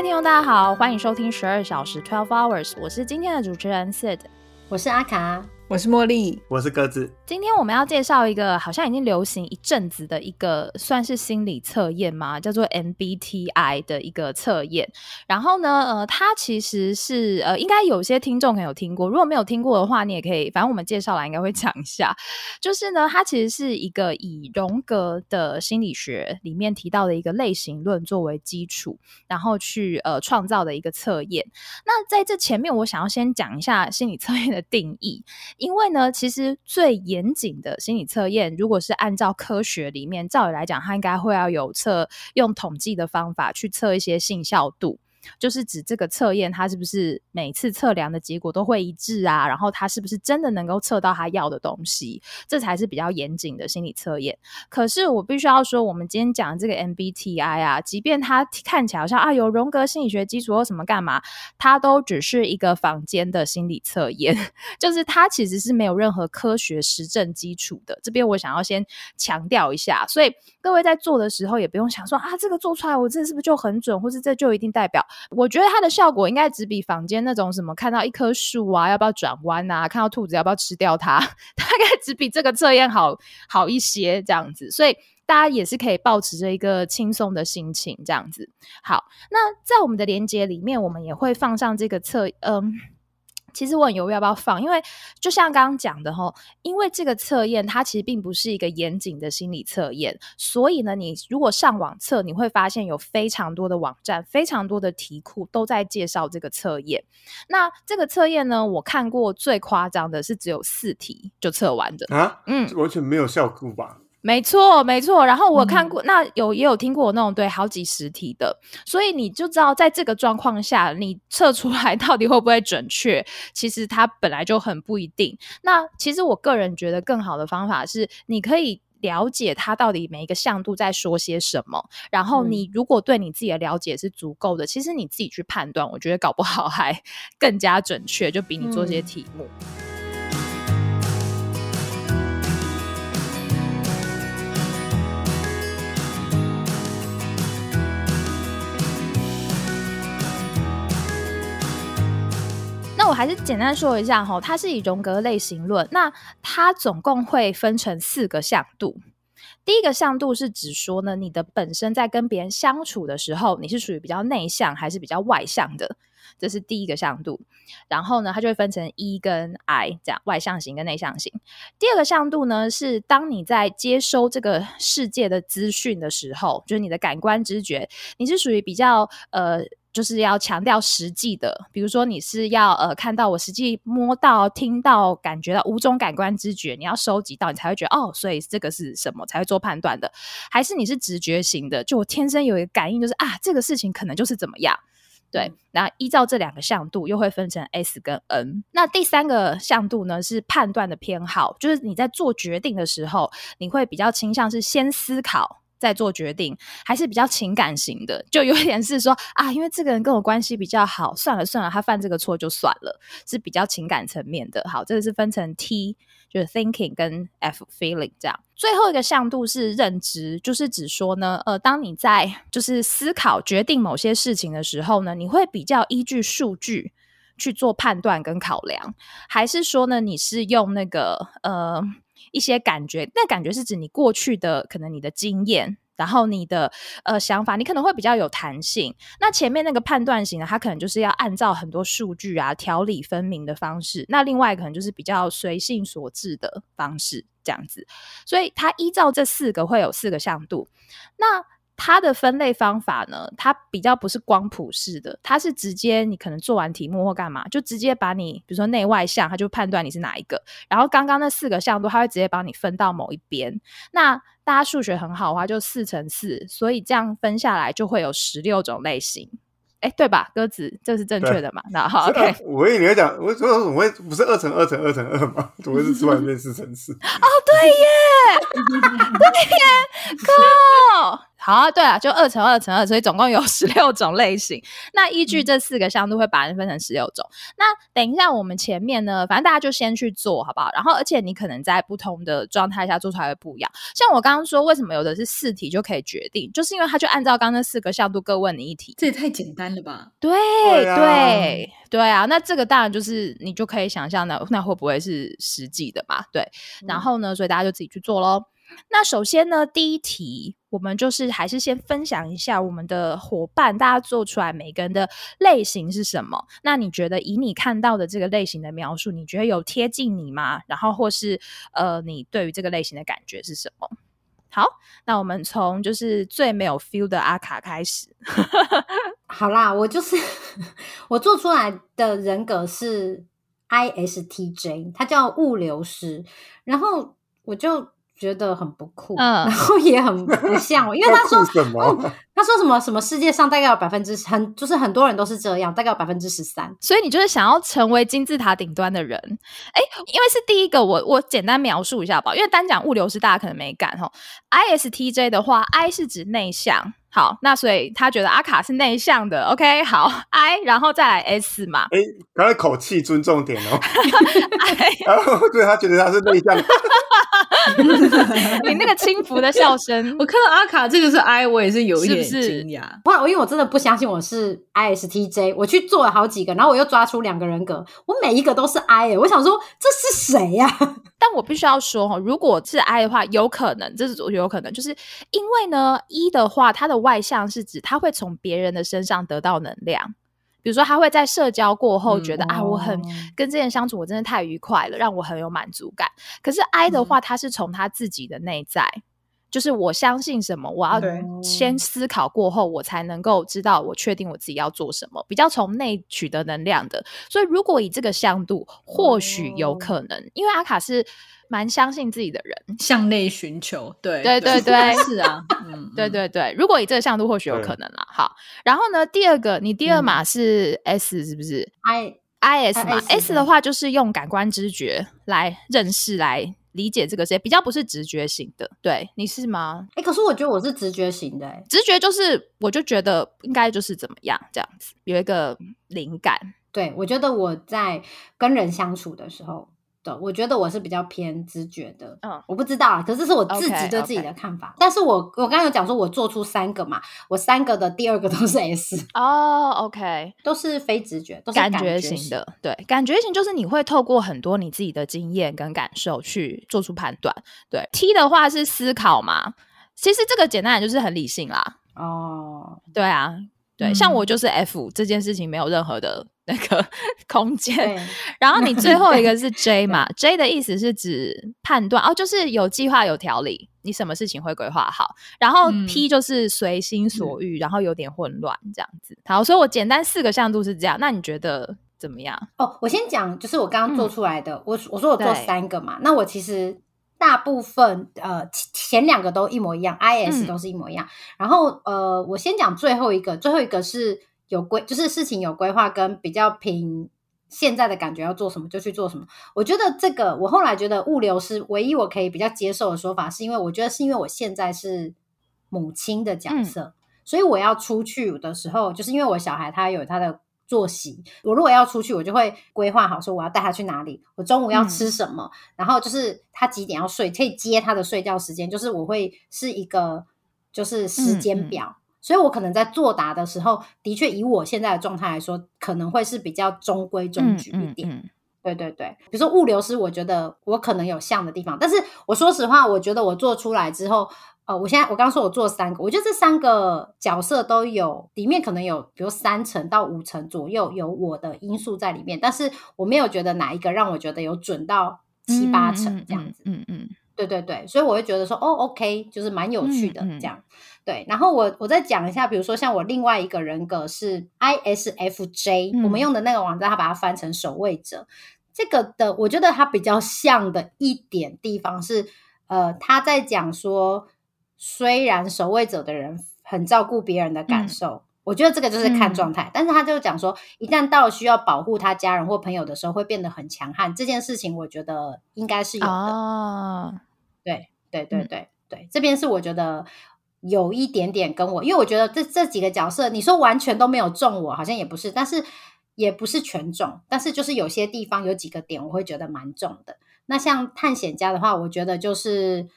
位听众大家好，欢迎收听十二小时 Twelve Hours，我是今天的主持人 Sid，我是阿卡。我是茉莉，我是鸽子。今天我们要介绍一个好像已经流行一阵子的一个算是心理测验嘛，叫做 MBTI 的一个测验。然后呢，呃，它其实是呃，应该有些听众可能有听过，如果没有听过的话，你也可以，反正我们介绍来应该会讲一下。就是呢，它其实是一个以荣格的心理学里面提到的一个类型论作为基础，然后去呃创造的一个测验。那在这前面，我想要先讲一下心理测验的定义。因为呢，其实最严谨的心理测验，如果是按照科学里面，照理来讲，它应该会要有测用统计的方法去测一些信效度。就是指这个测验，它是不是每次测量的结果都会一致啊？然后它是不是真的能够测到他要的东西？这才是比较严谨的心理测验。可是我必须要说，我们今天讲这个 MBTI 啊，即便它看起来好像啊有荣格心理学基础或什么干嘛，它都只是一个坊间的心理测验，就是它其实是没有任何科学实证基础的。这边我想要先强调一下，所以各位在做的时候也不用想说啊，这个做出来我这是不是就很准，或是这就一定代表。我觉得它的效果应该只比房间那种什么看到一棵树啊，要不要转弯啊，看到兔子要不要吃掉它，大概只比这个测验好好一些这样子。所以大家也是可以保持着一个轻松的心情这样子。好，那在我们的连接里面，我们也会放上这个测，嗯。其实我很犹豫要不要放，因为就像刚刚讲的哈，因为这个测验它其实并不是一个严谨的心理测验，所以呢，你如果上网测，你会发现有非常多的网站、非常多的题库都在介绍这个测验。那这个测验呢，我看过最夸张的是只有四题就测完的啊，嗯，完全没有效果吧？没错，没错。然后我看过，那有也有听过那种对好几十题的，所以你就知道，在这个状况下，你测出来到底会不会准确，其实它本来就很不一定。那其实我个人觉得，更好的方法是，你可以了解它到底每一个向度在说些什么。然后你如果对你自己的了解是足够的，其实你自己去判断，我觉得搞不好还 更加准确，就比你做这些题目。我还是简单说一下哈，它是以荣格类型论，那它总共会分成四个向度。第一个向度是指说呢，你的本身在跟别人相处的时候，你是属于比较内向还是比较外向的，这是第一个向度。然后呢，它就会分成 E 跟 I 这样，外向型跟内向型。第二个向度呢，是当你在接收这个世界的资讯的时候，就是你的感官知觉，你是属于比较呃。就是要强调实际的，比如说你是要呃看到我实际摸到、听到、感觉到五种感官知觉，你要收集到，你才会觉得哦，所以这个是什么才会做判断的？还是你是直觉型的？就我天生有一个感应，就是啊，这个事情可能就是怎么样？对，那依照这两个向度，又会分成 S 跟 N。那第三个向度呢，是判断的偏好，就是你在做决定的时候，你会比较倾向是先思考。在做决定还是比较情感型的，就有点是说啊，因为这个人跟我关系比较好，算了算了，他犯这个错就算了，是比较情感层面的。好，这个是分成 T，就是 thinking 跟 F feeling 这样。最后一个向度是认知，就是指说呢，呃，当你在就是思考决定某些事情的时候呢，你会比较依据数据去做判断跟考量，还是说呢，你是用那个呃。一些感觉，那感觉是指你过去的可能你的经验，然后你的呃想法，你可能会比较有弹性。那前面那个判断型呢，它可能就是要按照很多数据啊，条理分明的方式。那另外可能就是比较随性所致的方式，这样子。所以它依照这四个会有四个向度。那它的分类方法呢？它比较不是光谱式的，它是直接你可能做完题目或干嘛，就直接把你，比如说内外向，它就判断你是哪一个。然后刚刚那四个向度，它会直接帮你分到某一边。那大家数学很好的话，就四乘四，所以这样分下来就会有十六种类型。哎，对吧？鸽子，这是正确的嘛？那好，OK。我以为你会讲，我说怎么会不是二乘二乘二乘二吗？怎么会是吃完面四乘四？哦，对耶，对耶，靠！好啊，对啊，就二乘二乘二，所以总共有十六种类型。那依据这四个向度会把人分成十六种。那等一下我们前面呢，反正大家就先去做好不好？然后而且你可能在不同的状态下做出来会不一样。像我刚刚说，为什么有的是四题就可以决定，就是因为它就按照刚刚那四个向度各问你一题。这也太简单了吧？对对啊对对啊，那这个当然就是你就可以想象那那会不会是实际的嘛？对，然后呢，所以大家就自己去做喽。那首先呢，第一题我们就是还是先分享一下我们的伙伴，大家做出来每个人的类型是什么？那你觉得以你看到的这个类型的描述，你觉得有贴近你吗？然后或是呃，你对于这个类型的感觉是什么？好，那我们从就是最没有 feel 的阿卡开始。好啦，我就是 我做出来的人格是 ISTJ，它叫物流师，然后我就觉得很不酷，嗯然后也很不像我，因为他说什么？哦他说什么什么世界上大概有百分之很就是很多人都是这样，大概有百分之十三。所以你就是想要成为金字塔顶端的人，哎，因为是第一个，我我简单描述一下吧，因为单讲物流是大家可能没感哈。ISTJ 的话，I 是指内向，好，那所以他觉得阿卡是内向的，OK，好，I，然后再来 S 嘛。哎，他的口气尊重点哦。然后对他觉得他是内向，你那个轻浮的笑声。我，看到阿卡这个是 I，我也是有一点惊讶。后来我因为我真的不相信我是 ISTJ，我去做了好几个，然后我又抓出两个人格，我每一个都是 I，耶我想说这是谁呀、但我必须要说哈，如果是 I 的话，有可能，这是有可能，就是因为呢，一的话，它的外向是指他会从别人的身上得到能量，比如说他会在社交过后觉得、嗯啊，我很哦跟这些人相处，我真的太愉快了，让我很有满足感。可是 I 的话，他是从他自己的内在。就是我相信什么，我要先思考过后，我才能够知道我确定我自己要做什么，比较从内取得能量的。所以如果以这个向度，或许有哦可能，因为阿卡是蛮相信自己的人，向内寻求，对对对对是啊，嗯，对嗯，对对，如果以这个向度，或许有可能啦。好，然后呢，第二个，你第二嗯码是 S 是不是 I？I S 嘛，S 的话就是用感官知觉来认识、来理解这个世界，比较不是直觉型的。对，你是吗？哎、可是我觉得我是直觉型的、哎，直觉就是，我就觉得应该就是怎么样这样子，有一个灵感。对我觉得我在跟人相处的时候。的，我觉得我是比较偏直觉的，嗯我不知道啊，可是是我自己对自己的看法。但是我我刚才有讲说，我做出三个嘛，我三个的第二个都是 S，哦，OK，都是非直觉，都是感觉觉型。的，对，感觉型就是你会透过很多你自己的经验跟感受去做出判断。对，T 的话是思考嘛，其实这个简单点就是很理性啦。哦，对啊，对，嗯像我就是 F 这件事情没有任何的那个 空间。然后你最后一个是 J 嘛，J 的意思是指判断哦，就是有计划有条理，你什么事情会规划好。然后嗯 P 就是随心所欲，然后有点混乱这样子。好，所以我简单四个向度是这样，那你觉得怎么样？哦，我先讲，就是我刚刚做出来的，我我说我做三个嘛，那我其实大部分呃前前两个都一模一样，IS 嗯都是一模一样。然后呃，我先讲最后一个，最后一个是有规，就是事情有规划跟比较凭现在的感觉要做什么就去做什么。我觉得这个，我后来觉得物流是唯一我可以比较接受的说法，是因为我觉得是因为我现在是母亲的角嗯色，所以我要出去的时候，就是因为我小孩他有他的。作息，我如果要出去，我就会规划好说我要带他去哪里，我中午要吃什么，然后就是他几点要睡，可以接他的睡觉时间，就是我会是一个就是时间表。所以我可能在作答的时候，的确以我现在的状态来说，可能会是比较中规中矩一点。嗯对对对，比如说物流师，我觉得我可能有像的地方，但是我说实话，我觉得我做出来之后，呃，我现在我刚刚说我做三个，我觉得这三个角色都有里面可能有，比如三成到五成左右有我的因素在里面，但是我没有觉得哪一个让我觉得有准到七八成这样子。嗯嗯对对对，所以我会觉得说，哦，OK，就是蛮有趣的这样。对，然后我我再讲一下，比如说像我另外一个人格是 ISFJ，、嗯我们用的那个网站，它把它翻成守卫者。这个的，我觉得它比较像的一点地方是，呃，他在讲说，虽然守卫者的人很照顾别人的感嗯受。我觉得这个就是看嗯状态，但是他就讲说，一旦到了需要保护他家人或朋友的时候，会变得很强悍。这件事情，我觉得应该是有嗯的。哦，对对对嗯对对，这边是我觉得有一点点跟我，因为我觉得这这几个角色，你说完全都没有中我，好像也不是，但是也不是全中，但是就是有些地方有几个点我会觉得蛮重的。那像探险家的话，我觉得就是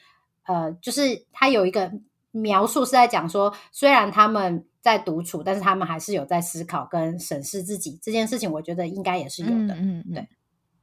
呃，就是他有一个描述是在讲说，虽然他们在独处，但是他们还是有在思考跟审视自己这件事情，我觉得应该也是有的。嗯嗯对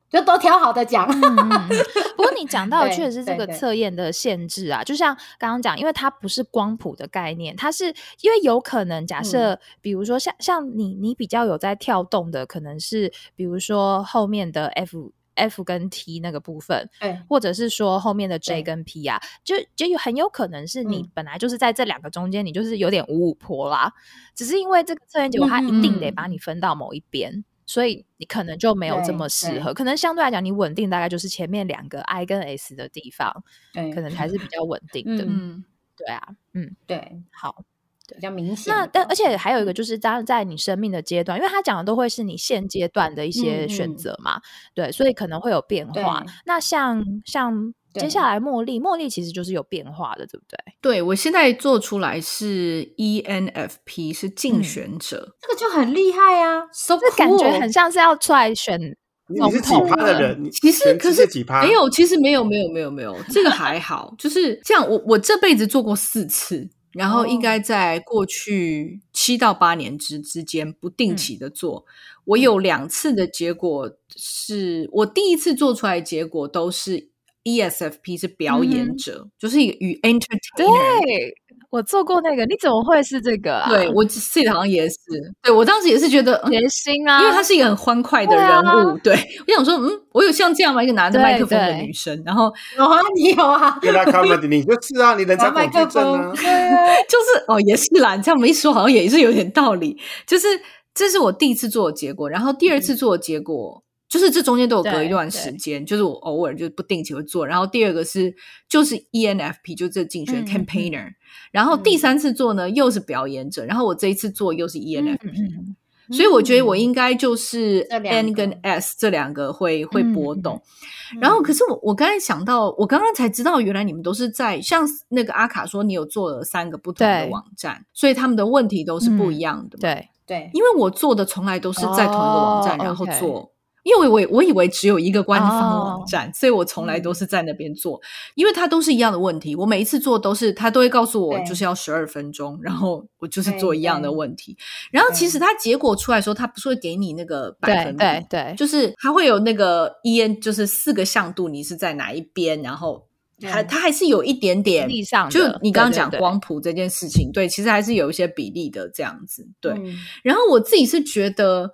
就都挑好的讲。嗯 你讲到确实是这个测验的限制啊，就像刚刚讲，因为它不是光谱的概念，它是因为有可能假设，比如说像像你你比较有在跳动的，可能是比如说后面的 F。F 跟 T 那个部分，对。或者是说后面的 J 跟 P 啊，就就有很有可能是你嗯。本来就是在这两个中间，你就是有点五五坡啦，只是因为这个测验结果它一定得嗯。把你分到某一边，所以你可能就没有这么适合。可能相对来讲，你稳定大概就是前面两个 I 跟 S 的地方，对，可能还是比较稳定的。嗯嗯，对啊，嗯，对好。比较明显。那但而且还有一个就是，当然在你生命的阶段，因为他讲的都会是你现阶段的一些选择嘛，对，所以可能会有变化。那像像接下来茉莉，茉莉其实就是有变化的，对不对？对我现在做出来是 E ENFP，是竞嗯选者。这个就很厉害啊，so 这感觉很像是要出来选你是几总统趴的人？你其实可是几趴？没有，其实没有，没有，没有，没有，这个还好，就是这样。我我这辈子做过四次，然后应该在过去七到八年之之间不定期的做。我有两次的结果是我第一次做出来的结果都是 E ESFP 是表演者，就是一个与 entertainer。对，我做过那个，你怎么会是这个啊？对我记得好像也是，对我当时也是觉得，嗯决心啊，因为他是一个很欢快的人物，对我想说，嗯，我有像这样吗？一个拿着对麦克风的女生，然后有 啊，你有啊，原来 comedy 你就是啊，你人才拿麦恐惧症啊克风，。对啊，就是哦，也是啦，你这么一说，好像也是有点道理。就是这是我第一次做的结果，然后第二次做的结果，就是这中间都有隔一段时间，就是我偶尔就不定期会做。然后第二个是就是 E ENFP，就这竞选 campaigner，、然后第三次做呢又是表演者，然后我这一次做又是 E ENFP。嗯。所以我觉得我应该就是 N 跟 S 这两个会会嗯波动，然后可是我我刚才想到，我刚刚才知道，原来你们都是在像那个阿卡说，你有做了三个不同的对。网站，所以他们的问题都是不一样的嘛。对，对，因为我做的从来都是在同一个网站，哦然后做。因为我我以为只有一个官方网哦站，所以我从来都是在那边做，因为它都是一样的问题。我每一次做都是，他都会告诉我就是要十二分钟，然后我就是做一样的对问题。然后其对实它结果出来的时候，它不是会给你那个百分比，对对，就是它会有那个 E N，就是四个向度，你是在哪一边，然后还对它还是有一点点就你刚刚讲光谱这件事情，对，其实还是有一些比例的这样子，对。嗯然后我自己是觉得，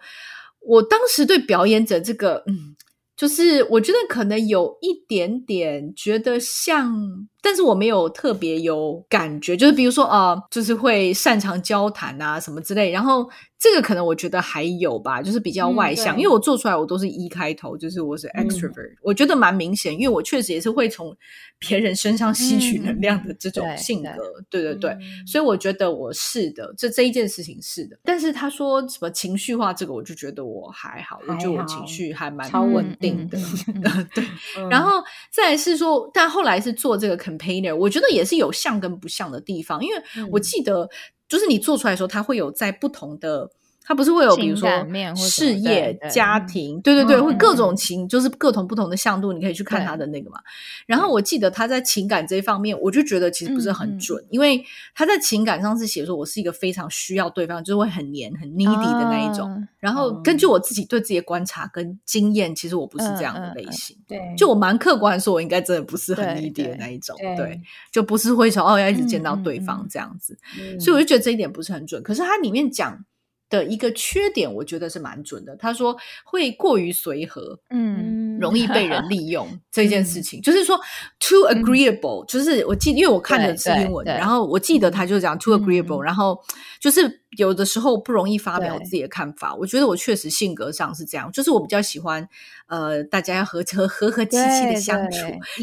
我当时对表演者这个，嗯，就是我觉得可能有一点点觉得像，但是我没有特别有感觉，就是比如说啊、呃就是会擅长交谈啊什么之类。然后这个可能我觉得还有吧，就是比较嗯外向，对因为我做出来我都是一开头，就是我是嗯 extrovert，、我觉得蛮明显，因为我确实也是会从别人身上吸取嗯能量的这种性对格，对对对。嗯所以我觉得我是的，这这一件事情是的。但是他说什么情绪化，这个我就觉得我还好，我还觉得我情绪还蛮超稳稳定定的。对，嗯然后再来是说，但后来是做这个 campaigner，我觉得也是有像跟不像的地方，因为我嗯记得就是你做出来的时候，它会有在不同的。它不是会有，比如情说事业家嗯庭，对对对，嗯会各种嗯情，就是各种不同的向度，你可以去看他的那个嘛。然后我记得他在情感这一方面，我就觉得其实不是很准，因为他在情感上是写说我是一个非常需要对方，就是会很黏、很 needy 的那一种。啊然后嗯根据我自己对自己的观察跟经验，其实我不是这样的类型。对，就我蛮客观地说，我应该真的不是很对 needy 的那一种，对对，就不是会说哦要一直见到对方嗯这样子，嗯所以我就觉得这一点不是很准。可是它里面讲的一个缺点，我觉得是蛮准的。他说会过于随和，嗯，容易被人 利用这件事情，就是说 too agreeable，、就是我记，因为我看的是英文，然后我记得他就讲 too 嗯 agreeable，、然后就是有的时候不容易发表对自己的看法。我觉得我确实性格上是这样，就是我比较喜欢呃大家要和和和和气气的相处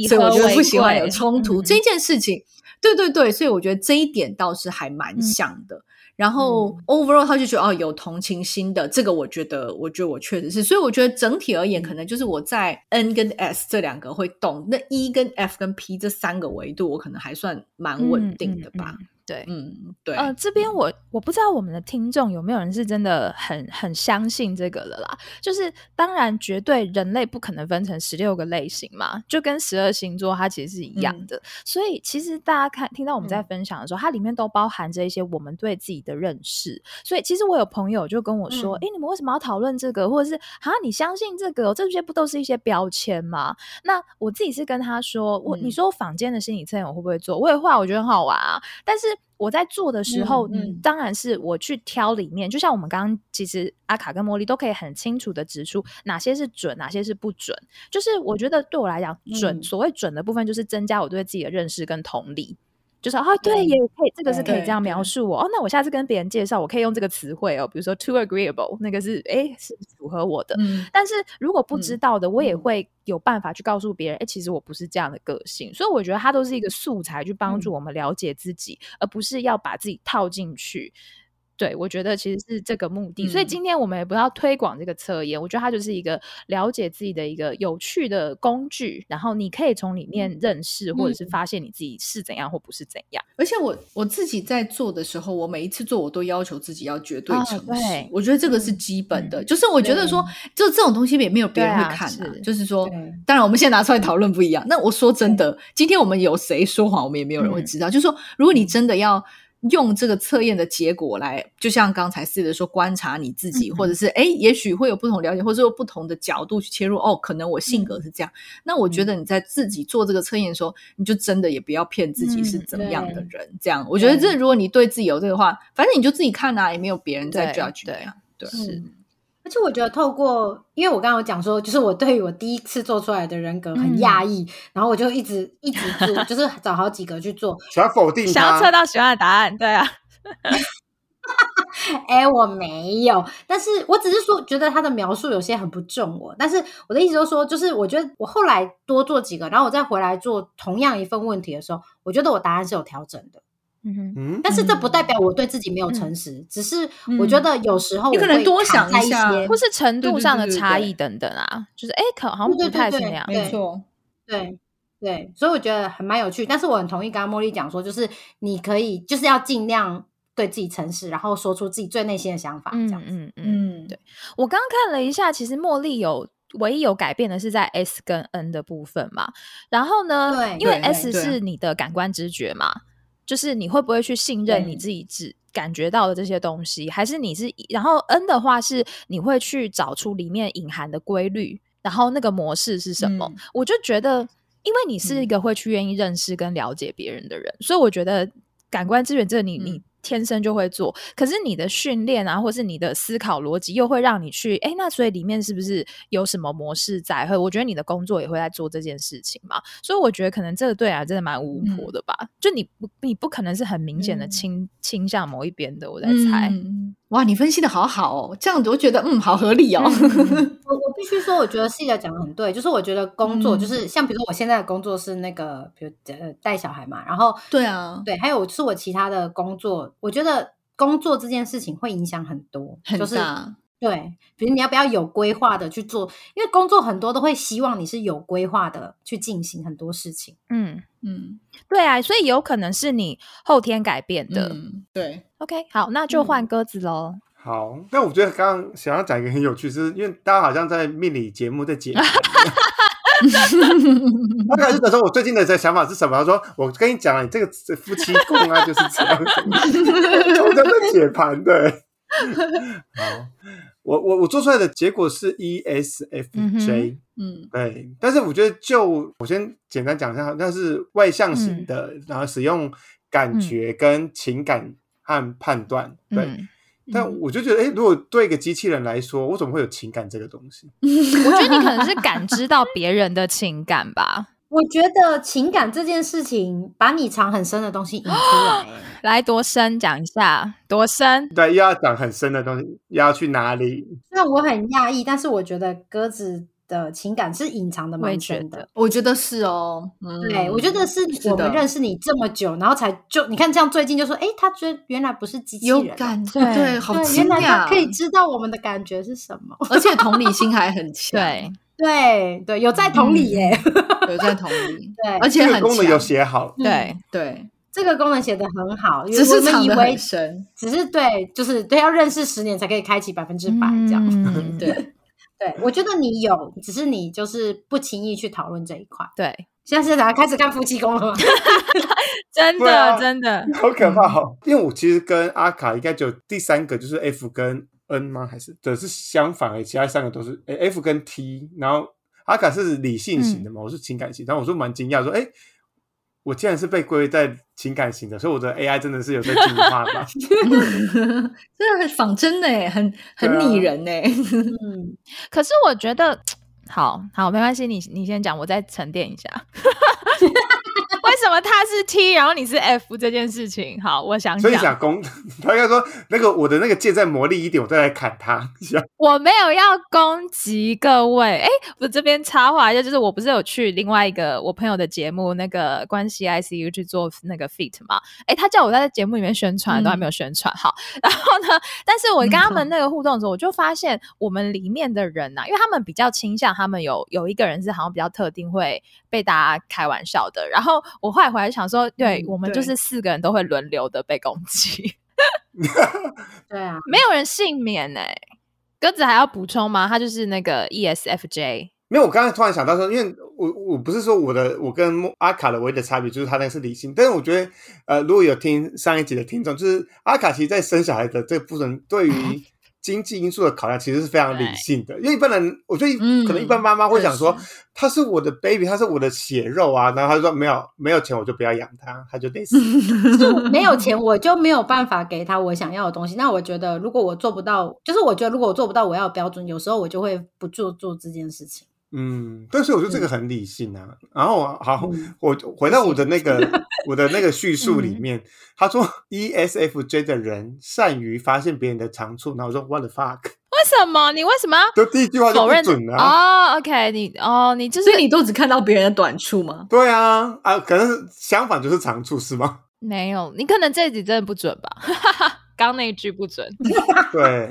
所以我觉得不喜欢有冲突、嗯这件事情。对对对，所以我觉得这一点倒是还蛮嗯像的。然后 overall 他就觉得哦有同情心的，这个我觉得，我觉得我确实是，所以我觉得整体而言，可能就是我在 N 跟 S 这两个会动，那 E 跟 F 跟 P 这三个维度，我可能还算蛮稳定的吧。嗯嗯嗯对，嗯，对，呃，这边我我不知道我们的听众有没有人是真的很很相信这个的啦。就是当然，绝对人类不可能分成十六个类型嘛，就跟十二星座它其实是一样的。所以其实大家看听到我们在分享的时候，它里面都包含着一些我们对自己的认识。所以其实我有朋友就跟我说：“哎、你们为什么要讨论这个？或者是啊，你相信这个？这些不都是一些标签吗？”那我自己是跟他说：“我、你嗯说坊间的心理测验我会不会做？我也会啊，我觉得很好玩啊。但是我在做的时候，嗯嗯当然是我去挑里面，就像我们刚刚其实阿卡跟茉莉都可以很清楚的指出哪些是准，哪些是不准。就是我觉得对我来讲，准、嗯所谓准的部分，就是增加我对自己的认识跟同理。就是啊，对，也可以，这个是可以这样描述我哦。那我下次跟别人介绍，我可以用这个词汇哦，比如说 too agreeable，那个是诶是符合我的。嗯但是如果不知嗯道的，我也嗯会有办法去告诉别人，哎、其实我不是这样的个性，所以我觉得它都是一个素材，去帮助嗯我们了解自己，而不是要把自己套进去。对，我觉得其实是这个目的，所以嗯今天我们也不要推广这个测验，我觉得它就是一个了解自己的一个有趣的工具，然后你可以从里面认识，或者是嗯发现你自己是怎样或不是怎样。而且我我自己在做的时候，我每一次做，我都要求自己要绝对哦诚实。对我觉得这个是嗯基本的，嗯就是我觉得说，就这种东西也没有别人会看啊。是就是说，当然我们现在拿出来讨论不一样。那我说真的，今天我们有谁说谎，我们也没有人会嗯知道。就是说，如果你真的要。用这个测验的结果来，就像刚才似的说，观察你自己，嗯或者是哎，也许会有不同了解，或者说不同的角度去切入。哦，可能我性格是这样。那我觉得你在自己做这个测验的时候，你就真的也不要骗自己是嗯怎么样的对人。这样，我觉得这如果你对自己有这个话，反正你就自己看啊，也没有别人在对 judge 你对对。对，是嗯而且我觉得透过，因为我刚刚有讲说，就是我对于我第一次做出来的人格很嗯讶异，然后我就一直一直做，就是找好几个去做。想要否定想要测，到喜欢的答案，对啊，哎，我没有，但是我只是说觉得他的描述有些很不中我。但是我的意思就是说，就是我觉得我后来多做几个，然后我再回来做同样一份问题的时候，我觉得我答案是有调整的。嗯但是这不代表我对自己没有诚实，只是我觉得有时候你可能多想一下些或是程度上的差异等等啊，就是哎，可好像不太是对那样。没错。对对，所以我觉得很蛮有趣。但是我很同意刚刚茉莉讲说，就是你可以就是要尽量对自己诚实，然后说出自己最内心的想法，这嗯样子。嗯嗯，嗯，对我刚刚看了一下，其实茉莉有唯一有改变的是在 S 跟 N 的部分嘛。然后呢，因为 S 是你的感官知觉嘛，就是你会不会去信任你自己只感觉到的这些东西，还是你是？然后 N 的话是你会去找出里面隐含的规律，然后那个模式是什么？嗯我就觉得，因为你是一个会去愿意认识跟了解别人的人，所以我觉得感官资源这个你、你嗯天生就会做，可是你的训练啊，或是你的思考逻辑，又会让你去，哎，那所以里面是不是有什么模式在？会我觉得你的工作也会在做这件事情嘛，所以我觉得可能这个对啊，真的蛮五五婆的吧？就你不你不可能是很明显的嗯倾、倾向某一边的，我在猜。嗯哇，你分析的好好哦，这样子我觉得嗯，好合理哦。嗯 我我必须说，我觉得细的讲的很对，就是我觉得工作、嗯就是像比如说我现在的工作是那个，比如呃带小孩嘛，然后对啊，对，还有是我其他的工作，我觉得工作这件事情会影响很多，很就是大。对，比如你要不要有规划的去做，因为工作很多都会希望你是有规划的去进行很多事情。嗯，嗯对啊，所以有可能是你后天改变的。嗯，对，OK，好，那就换鸽子喽。好，那我觉得刚刚想要讲一个很有趣，是因为大家好像在命理节目在解盘。他开始的时候，我最近的这想法是什么？他说：“我跟你讲了，你这个夫妻共啊，就是这样子，我在那解盘对。好，我我我做出来的结果是 E ESFJ，、嗯对，但是我觉得就我先简单讲一下，那是外向型的，然后使用感觉跟情感和判断，对。嗯，但我就觉得，哎，如果对一个机器人来说，我怎么会有情感这个东西？我觉得你可能是感知到别人的情感吧。我觉得情感这件事情，把你藏很深的东西引出来。来，多深讲一下，多深？对，又要讲很深的东西，又要去哪里？虽然我很讶异，但是我觉得鸽子的情感是隐藏的蛮深的。我觉得是哦。嗯对，我觉得是我们认识你这么久，然后才就你看这样最近就说，哎，他觉得原来不是机器人啊，有感觉，对对，好对，惊原来他讶，可以知道我们的感觉是什么。而且同理心还很强，对，对对，有在同理耶。有在同理，对而且很能有强写好，对，对，这个功能写的很好，只是我们以为很深。只是对，就是对，要认识十年才可以开启百分之百这样。嗯 对，对，我觉得你有，只是你就是不轻易去讨论这一块。对，现在是大家开始看夫妻宫了吗？真的真的，好可怕哦！因为我其实跟阿卡应该就第三个就是 F 跟 N 吗？还是的是相反而其他三个都是诶 F 跟 T，然后阿卡是理性型的嘛，我是情感型，然后我说蛮惊讶，说哎，我竟然是被归类在情感型的，所以我的 AI 真的是有在进化吧？真的很仿真呢，很很对啊拟人呢。嗯，可是我觉得，好好没关系，你你先讲，我再沉淀一下。为什么他是 T，然后你是 F 这件事情？好，我想所以想，想 攻他应该说那个我的那个剑再磨砺一点，我再来砍他一下。我没有要攻击各位。哎，我这边插话一下，就是我不是有去另外一个我朋友的节目那个关系 ICU 去做那个 fit 嘛？哎，他叫我在节目里面宣传，都还没有宣传好。然后呢，但是我跟他们那个互动的时候，我就发现我们里面的人呐、啊，因为他们比较倾向，他们有有一个人是好像比较特定会被大家开玩笑的。然后我后来回来想说，对、嗯我们就是四个人都会轮流的被攻击，对啊，没有人幸免哎、鸽子还要补充吗？他就是那个 E ESFJ，没有，我刚才突然想到说，因为我我不是说我的我跟阿卡的唯一的差别就是他那个是理性，但是我觉得呃，如果有听上一集的听众，就是阿卡其实在生小孩的这个部分，对于 经济因素的考量其实是非常理性的，因为一般人我觉得嗯可能一般妈妈会想说确，他是我的 baby，他是我的血肉啊，然后他就说没有没有钱我就不要养他，他就得死。没有钱我就没有办法给他我想要的东西。那我觉得，如果我做不到，就是我觉得如果我做不到我要的标准，有时候我就会不做做这件事情。嗯，但是我觉得这个很理性啊。然后好，嗯我回到我的那个 我的那个叙述里面，他说 E ESFJ 的人善于发现别人的长处，然后我说 What the fuck？为什么？你为什么就第一句话就不准啊。哦，OK，你哦，你就是所以你都只看到别人的短处吗？对啊，啊，可能是相反就是长处是吗？没有，你可能这一集真的不准吧？刚那一句不准。对，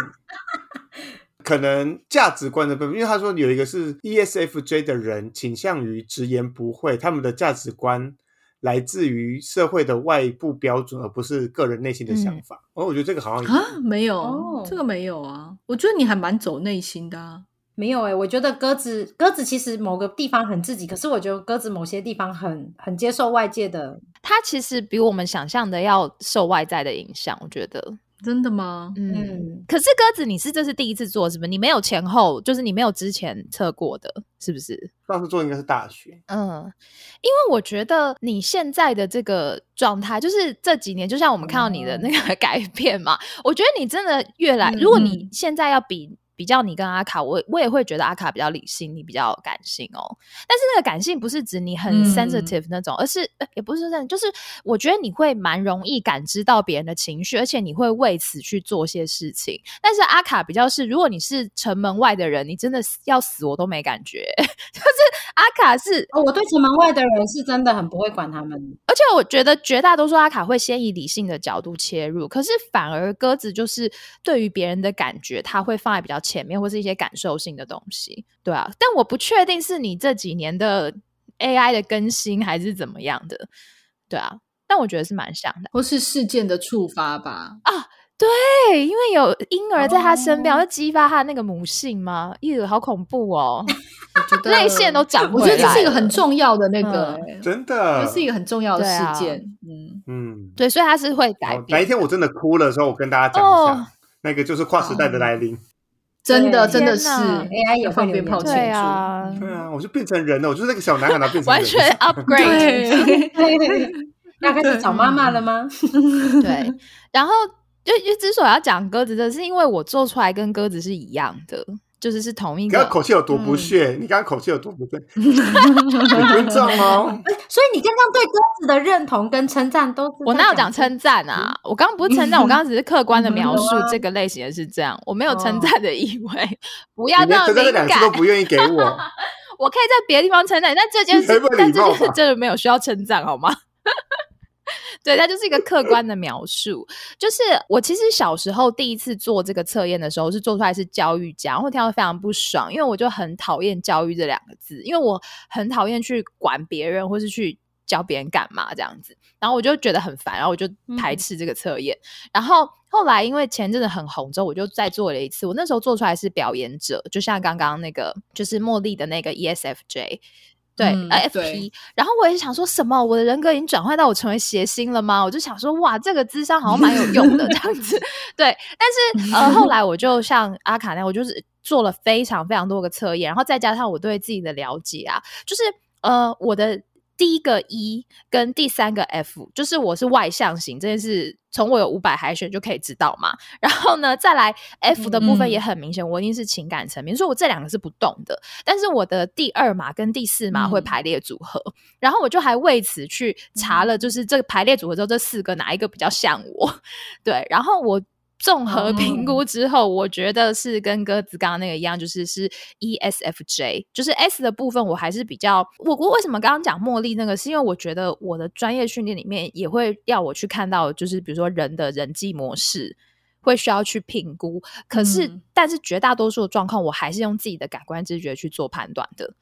可能价值观的部分，因为他说有一个是 E ESFJ 的人倾向于直言不讳，他们的价值观来自于社会的外部标准，而不是个人内心的想法。哦，我觉得这个好像啊，没有，哦这个没有啊。我觉得你还蛮走内心的啊。没有诶、我觉得鸽子鸽子其实某个地方很自己，可是我觉得鸽子某些地方很很接受外界的。它其实比我们想象的要受外在的影响，我觉得，真的吗？嗯。嗯，可是鸽子，你是这是第一次做，是不是？你没有前后，就是你没有之前测过的，是不是？上次做应该是大学。嗯，因为我觉得你现在的这个状态，就是这几年，就像我们看到你的那个改变嘛，我觉得你真的越来，嗯如果你现在要比。比较你跟阿卡，我我也会觉得阿卡比较理性，你比较感性哦。但是那个感性不是指你很嗯 sensitive 那种，而是、呃也不是这样，就是我觉得你会蛮容易感知到别人的情绪，而且你会为此去做些事情。但是阿卡比较是，如果你是城门外的人，你真的是要死我都没感觉。就是阿卡是哦，我对城门外的人是真的很不会管他们。而且我觉得绝大多数阿卡会先以理性的角度切入，可是反而鸽子就是对于别人的感觉，他会放在比较前面，或是一些感受性的东西，对啊。但我不确定是你这几年的 AI 的更新还是怎么样的，对啊。但我觉得是蛮像的或是事件的触发吧？啊对，因为有婴儿在他身边，哦会激发他那个母性吗？咦，好恐怖哦！我觉得 泪腺都长我觉得这是一个很重要的那个，真的这是一个很重要的事件。嗯，嗯，对，所以他是会改变。哪一天我真的哭了的时候，我跟大家讲一下，哦那个就是跨时代的来临。真的真的是 AI 也会放鞭留言对炮庆祝。啊，对啊，我就变成人了，我就是那个小男孩，然后变成完全 upgrade。对，要开始找妈妈了吗？对，然后就就之所以要讲鸽子，这是因为我做出来跟鸽子是一样的，就是是同一个你刚刚。口气有多不屑？你刚刚口气有多不对？你尊重哦。所以你刚刚对鸽子的认同跟称赞都是我哪有讲称？称赞啊？我刚刚不是称赞，我刚刚只是客观的描述这个类型的是这样，我没有哦称赞的意味。不要你连那么敏感都不愿意给我，我可以在别的地方称赞，但这件事但这件事真的没有需要称赞，好吗？对，它就是一个客观的描述。就是我其实小时候第一次做这个测验的时候，是做出来是教育家，然后听到非常不爽，因为我就很讨厌教育这两个字，因为我很讨厌去管别人或是去教别人干嘛这样子，然后我就觉得很烦，然后我就排斥这个测验。然后后来因为前阵子很红之后，我就再做了一次。我那时候做出来是表演者，就像刚刚那个就是茉莉的那个 ESFJ。对，FP，然后我也想说什么，我的人格已经转换到我成为谐星了吗？我就想说，哇，这个智商好像蛮有用的这样子。对，但是呃，后来我就像阿卡那样，我就是做了非常非常多个测验，然后再加上我对自己的了解啊，就是呃，我的第一个 E 跟第三个 F，就是我是外向型，这件事从我有五百海选就可以知道嘛。然后呢，再来 F 的部分也很明显，我一定是情感层面，所以我这两个是不动的。但是我的第二码跟第四码会嗯排列组合，然后我就还为此去查了，就是这个排列组合之后，这四个哪一个比较像我？对，然后我。综合评估之后，我觉得是跟鸽子刚刚那个一样，就是是 E ESFJ，就是 S 的部分，我还是比较我我为什么刚刚讲茉莉那个，是因为我觉得我的专业训练里面也会要我去看到，就是比如说人的人际模式。会需要去评估，可是、嗯。但是绝大多数的状况，我还是用自己的感官知觉去做判断的，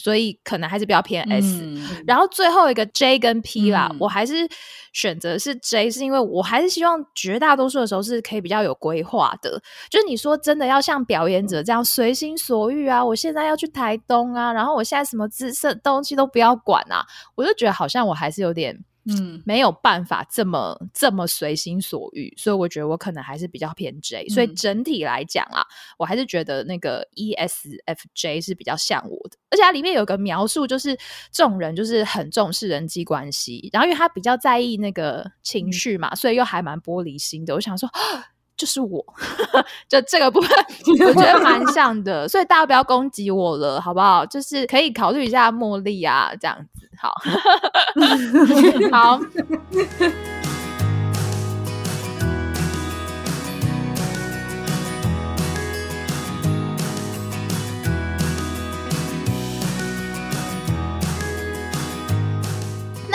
所以可能还是比较偏 S。嗯然后最后一个 J 跟 P 啦，嗯我还是选择是 J，是因为我还是希望绝大多数的时候是可以比较有规划的。就是你说真的要像表演者这样随心所欲啊，我现在要去台东啊，然后我现在什么姿色东西都不要管啊，我就觉得好像我还是有点。嗯没有办法这么这么随心所欲，所以我觉得我可能还是比较偏 J，、所以嗯整体来讲啊，我还是觉得那个 E ESFJ 是比较像我的，而且它里面有个描述，就是这种人就是很重视人际关系，然后因为他比较在意那个情绪嘛，所以又还蛮玻璃心的。我想说。就是我，就这个部分，我觉得蛮像的，所以大家不要攻击我了，好不好？就是可以考虑一下茉莉啊，这样子，好，好，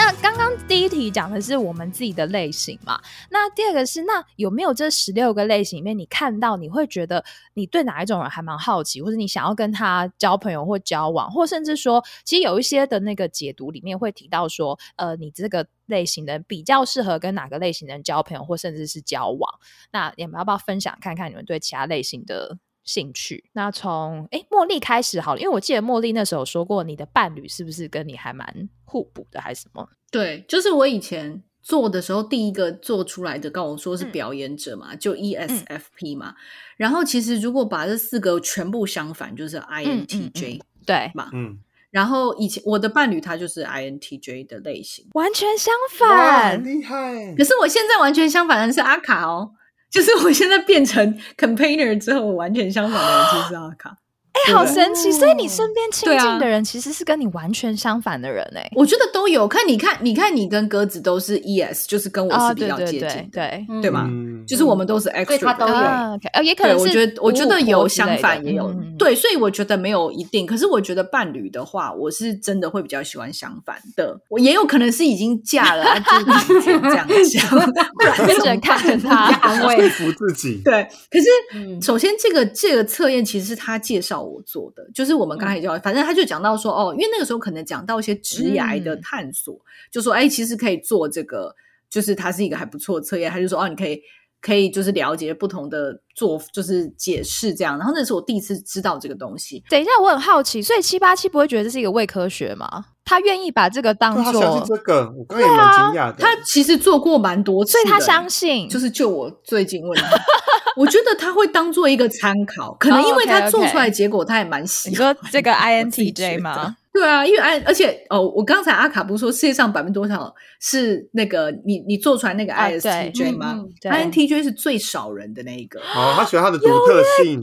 那刚刚第一题讲的是我们自己的类型嘛，那第二个是那有没有这十六个类型里面，你看到你会觉得你对哪一种人还蛮好奇，或者你想要跟他交朋友或交往，或甚至说，其实有一些的那个解读里面会提到说，呃，你这个类型的人比较适合跟哪个类型的人交朋友，或甚至是交往。那你们要不要分享看看你们对其他类型的？兴趣，那从诶茉莉开始好了，因为我记得茉莉那时候说过，你的伴侣是不是跟你还蛮互补的，还是什么？对，就是我以前做的时候，第一个做出来的，跟我说是嗯表演者嘛，就 E ESFP 嘛。然后其实如果把这四个全部相反，就是嗯 INTJ 对，嘛。嗯，然后以前我的伴侣他就是 INTJ 的类型，完全相，反很。厉害可！是我现在完全相反的是阿卡哦，就是我现在变成 companion 之后，我完全相反的人就是阿卡。哎、好神奇！所以你身边亲近的人其实是跟你完全相反的人哎、我觉得都有，看你看，你看你跟鸽子都是 ES，就是跟我啊，是比较接近的，对，嗯对吧？嗯。就是我们都是以他都有。啊，OK，呃，也可，能是我觉得我觉得有相反也有、对，所以我觉得没有一定。可是我觉得伴侣的话，我是真的会比较喜欢相反的。我也有可能是已经嫁了，啊、就是这样讲，不然就只能看着他安慰说服自己。对，可是嗯。首先这个这个测验其实是他介绍我做的，就是我们刚才讲，反正他就讲到说，哦，因为那个时候可能讲到一些职涯的嗯探索，就说，哎，其实可以做这个，就是它是一个还不错的测验，他就说，哦，你可以可以就是了解不同的做，就是解释这样。然后那是我第一次知道这个东西，等一下，我很好奇，所以七八七不会觉得这是一个伪科学吗？他愿意把这个当做，这个，我刚刚也蛮惊讶的。他其实做过蛮多次，所以他相信，就是就我最近问他，我觉得他会当做一个参考，可能哦因为他做出来结果他也蛮喜你欢。说这个 INTJ 得吗？对啊，因为 I 而且哦，我刚才阿卡不是说世界上百分之多少是那个你你做出来那个 ISTJ 吗、INTJ 是最少人的那一个，哦，他喜欢他的独特性，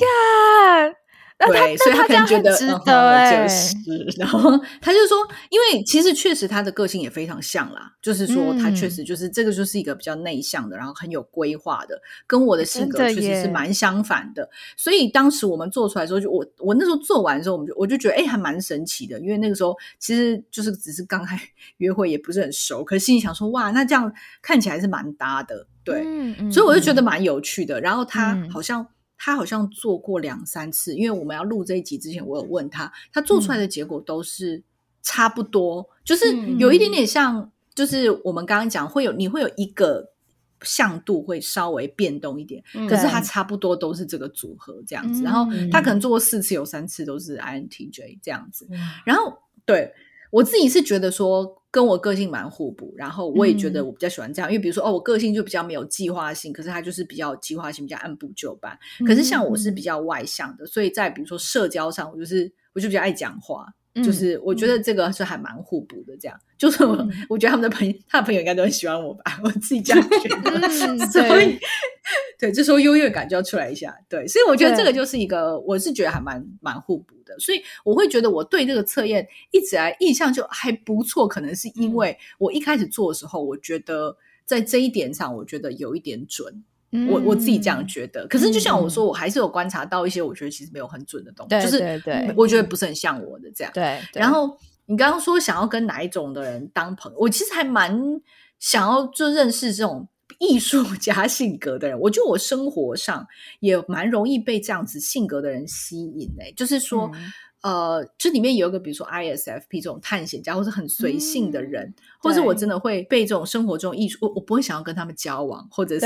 对，所以他可能觉得值嗯得哎、就是，然后 他就说，因为其实确实他的个性也非常像啦，就是说他确嗯实就是这个就是一个比较内向的，然后很有规划的，跟我的性格确实是蛮相反的。所以当时我们做出来的时候，就我我那时候做完的时候，我们就我就觉得哎、还蛮神奇的，因为那个时候其实就是只是刚开 约会，也不是很熟，可是心里想说哇，那这样看起来是蛮搭的，对。嗯嗯所以我就觉得嗯蛮有趣的。然后他嗯好像、他好像做过两三次，因为我们要录这一集之前，我有问他，他做出来的结果都是差不多，就是嗯有一点点像，就是我们刚刚讲会有你会有一个向度会稍微变动一点，嗯可是对它差不多都是这个组合这样子。嗯然后他可能做过四次，有三次都是 INTJ 这样子。嗯然后对我自己是觉得说跟我个性蛮互补，然后我也觉得嗯我比较喜欢这样，因为比如说哦，我个性就比较没有计划性，可是他就是比较有计划性，比较按部就班。可是像我是比较外向的，所以在比如说社交上，我就是我就比较爱讲话。嗯就是我觉得这个是还蛮互补的，这样就是我、觉得他们的朋友，他的朋友应该都很喜欢我吧，我自己这样觉得。嗯所以对，这时候优越感就要出来一下。对，所以我觉得这个就是一个，我是觉得还蛮蛮互补的。所以我会觉得我对这个测验一直来印象就还不错，可能是因为我一开始做的时候，我觉得在这一点上，我觉得有一点准。我我自己这样觉得。可是就像我说，我还是有观察到一些我觉得其实没有很准的东西，对就是对对我觉得不是很像我的这样。对，对然后你刚刚说想要跟哪一种的人当朋友，我其实还蛮想要就认识这种艺术家性格的人。我觉得我生活上也蛮容易被这样子性格的人吸引诶、就是说。嗯呃，这里面有一个，比如说 ISFP 这种探险家，或是很随性的人，或者我真的会被这种生活中艺术，我我不会想要跟他们交往，或者是，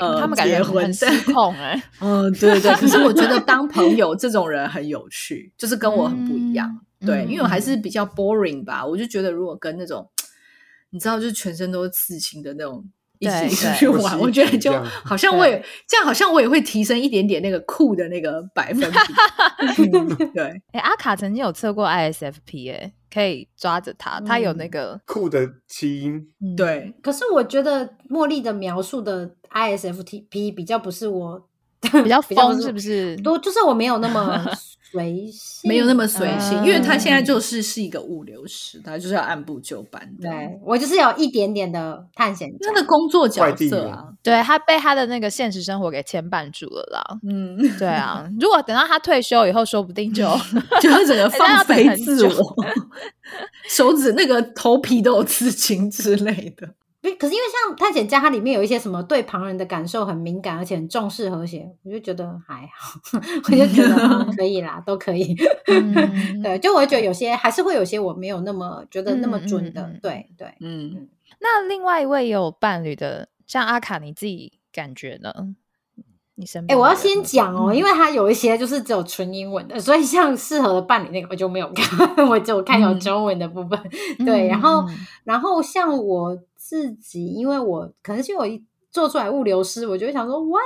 呃他们感觉结婚很失控哎，嗯，对对，可是我觉得当朋友这种人很有趣，就是跟我很不一样。嗯对，因为我还嗯是比较 boring 吧，我就觉得如果跟那种你知道，就是全身都是刺青的那种。一对起去玩，我觉得就好像我也这样，好像我也会提升一点点那个酷的那个百分比。嗯对，哎，阿卡曾经有测过 ISFP 哎，可以抓着他，他有那个酷的基因，嗯对，可是我觉得茉莉的描述的 ISFP 比较不是我比较 疯，不是不是？多，就是我没有那么 随性，没有那么随性，嗯因为他现在就是是一个物流师，他就是要按部就班的。对我就是有一点点的探险家他的工作角色啊，对他被他的那个现实生活给牵绊住了啦。嗯，对啊，如果等到他退休以后，说不定就 就他整个放飞自我，手指那个头皮都有刺青之类的。不可是因为像探险家，它里面有一些什么对旁人的感受很敏感，而且很重视和谐，我就觉得还好，我就觉得、嗯可以啦，都可以。嗯 对，就我觉得有些还是会有些我没有那么觉得那么准的，对对。嗯，那另外一位也有伴侣的，像阿卡，你自己感觉呢？你身哎？我要先讲哦，嗯因为它有一些就是只有纯英文的，所以像适合的伴侣那个我就没有看，我只有看有嗯中文的部分。对，然后嗯然后像我自己，因为我可能是有一做出来物流师，我就会想说 what。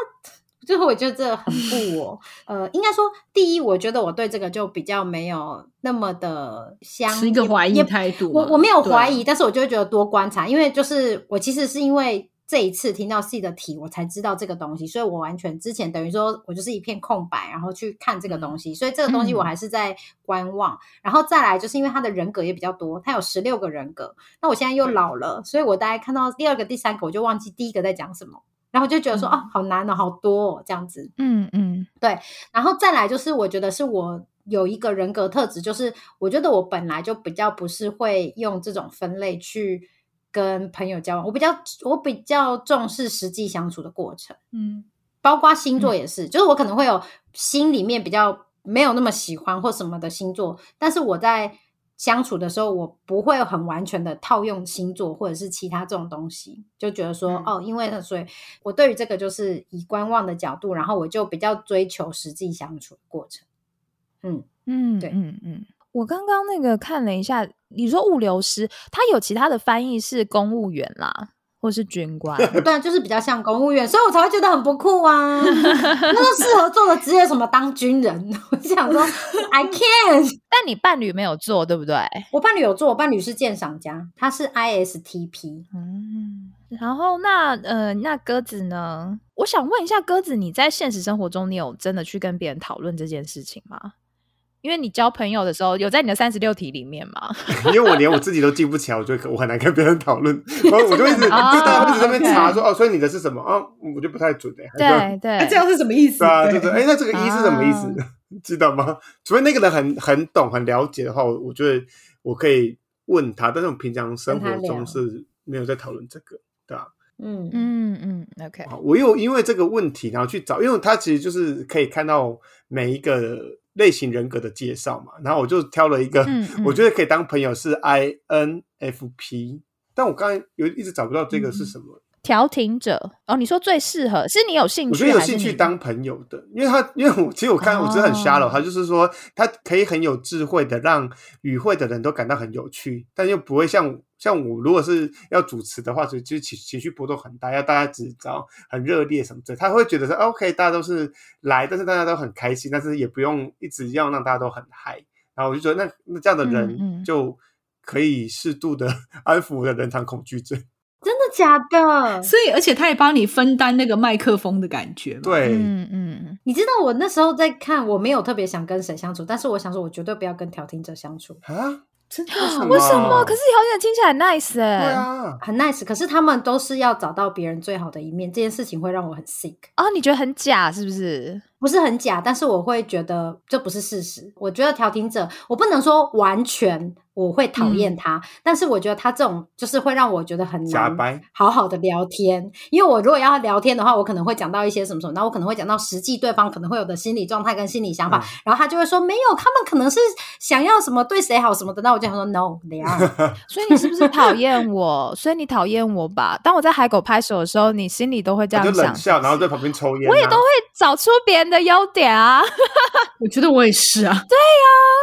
最后我觉得这很不我，呃，应该说，第一，我觉得我对这个就比较没有那么的相，持一个也怀疑也态度。我我没有怀疑，但是我就会觉得多观察，因为就是我其实是因为这一次听到 C 的题，我才知道这个东西，所以我完全之前等于说我就是一片空白，然后去看这个东西，所以这个东西我还是在观望。然后再来就是因为他的人格也比较多，他有十六个人格，那我现在又老了，所以我大概看到第二个、第三个，我就忘记第一个在讲什么。然后就觉得说，嗯哦，好难哦，好多哦，这样子。嗯嗯对然后再来就是，我觉得是我有一个人格特质，就是我觉得我本来就比较不是会用这种分类去跟朋友交往，我比较我比较重视实际相处的过程，嗯。包括星座也是，就是我可能会有心里面比较没有那么喜欢或什么的星座，但是我在相处的时候，我不会很完全的套用星座或者是其他这种东西，就觉得说、嗯。哦，因为呢，所以我对于这个就是以观望的角度，然后我就比较追求实际相处的过程。嗯，嗯，对。嗯嗯。我刚刚那个看了一下，你说物流师，他有其他的翻译是公务员啦，或是军官。对啊，就是比较像公务员，所以我才会觉得很不酷啊。那适合做的职业什么当军人，我就想说 I can。但你伴侣没有做，对不对？我伴侣有做，我伴侣是鉴赏家，他是 ISTP。嗯，然后那呃，那鸽子呢？我想问一下，鸽子，你在现实生活中，你有真的去跟别人讨论这件事情吗？因为你交朋友的时候，有在你的三十六题里面吗？因为我连我自己都记不起来，我就我很难跟别人讨论，然后我就一直就哦大家一直在那边查说哦，所以你的是什么啊？我就不太准哎，对对，那这样是什么意思？是啊，对就是哎，那这个一是什么意思啊？知道吗？除非那个人很很懂、很了解的话，我我觉得我可以问他，但是我平常生活中是没有在讨论这个，对吧？嗯嗯嗯，OK，好我又因为这个问题，然后去找，因为他其实就是可以看到每一个类型人格的介绍嘛，然后我就挑了一个，嗯嗯我觉得可以当朋友是 INFP，但我刚才有一直找不到这个是什么。调停者哦，你说最适合是你有兴趣，我觉得有兴趣当？朋友的，因为他因为我其实我看我真的很 shallow，、哦。他就是说他可以很有智慧的让与会的人都感到很有趣，但又不会像像我如果是要主持的话，就就情情绪波动很大，要大家只知道很热烈什么的，他会觉得说 OK，大家都是来，但是大家都很开心，但是也不用一直要让大家都很嗨，然后我就觉得那那这样的嗯人嗯就可以适度的安抚我的人场恐惧症，假的？所以而且他也帮你分担那个麦克风的感觉。对。嗯嗯，你知道我那时候在看，我没有特别想跟谁相处，但是我想说，我绝对不要跟调停者相处，啊，真的为什么？可是调停者听起来很 nice 哎、对啊，很 nice。可是他们都是要找到别人最好的一面，这件事情会让我很 sick。哦，你觉得很假是不是？不是很假，但是我会觉得这不是事实。我觉得调停者，我不能说完全我会讨嗯厌他，但是我觉得他这种就是会让我觉得很难好好的聊天。因为我如果要聊天的话，我可能会讲到一些什么什么，然后我可能会讲到实际对方可能会有的心理状态跟心理想法，嗯然后他就会说没有，他们可能是想要什么对谁好什么的，那我就想说 no，they are。所以你是不是讨厌我？所以你讨厌我吧？当我在海狗拍手的时候，你心里都会这样想，就冷笑，然后在旁边抽烟、啊，我也都会找出别人的优点啊。我觉得我也是啊。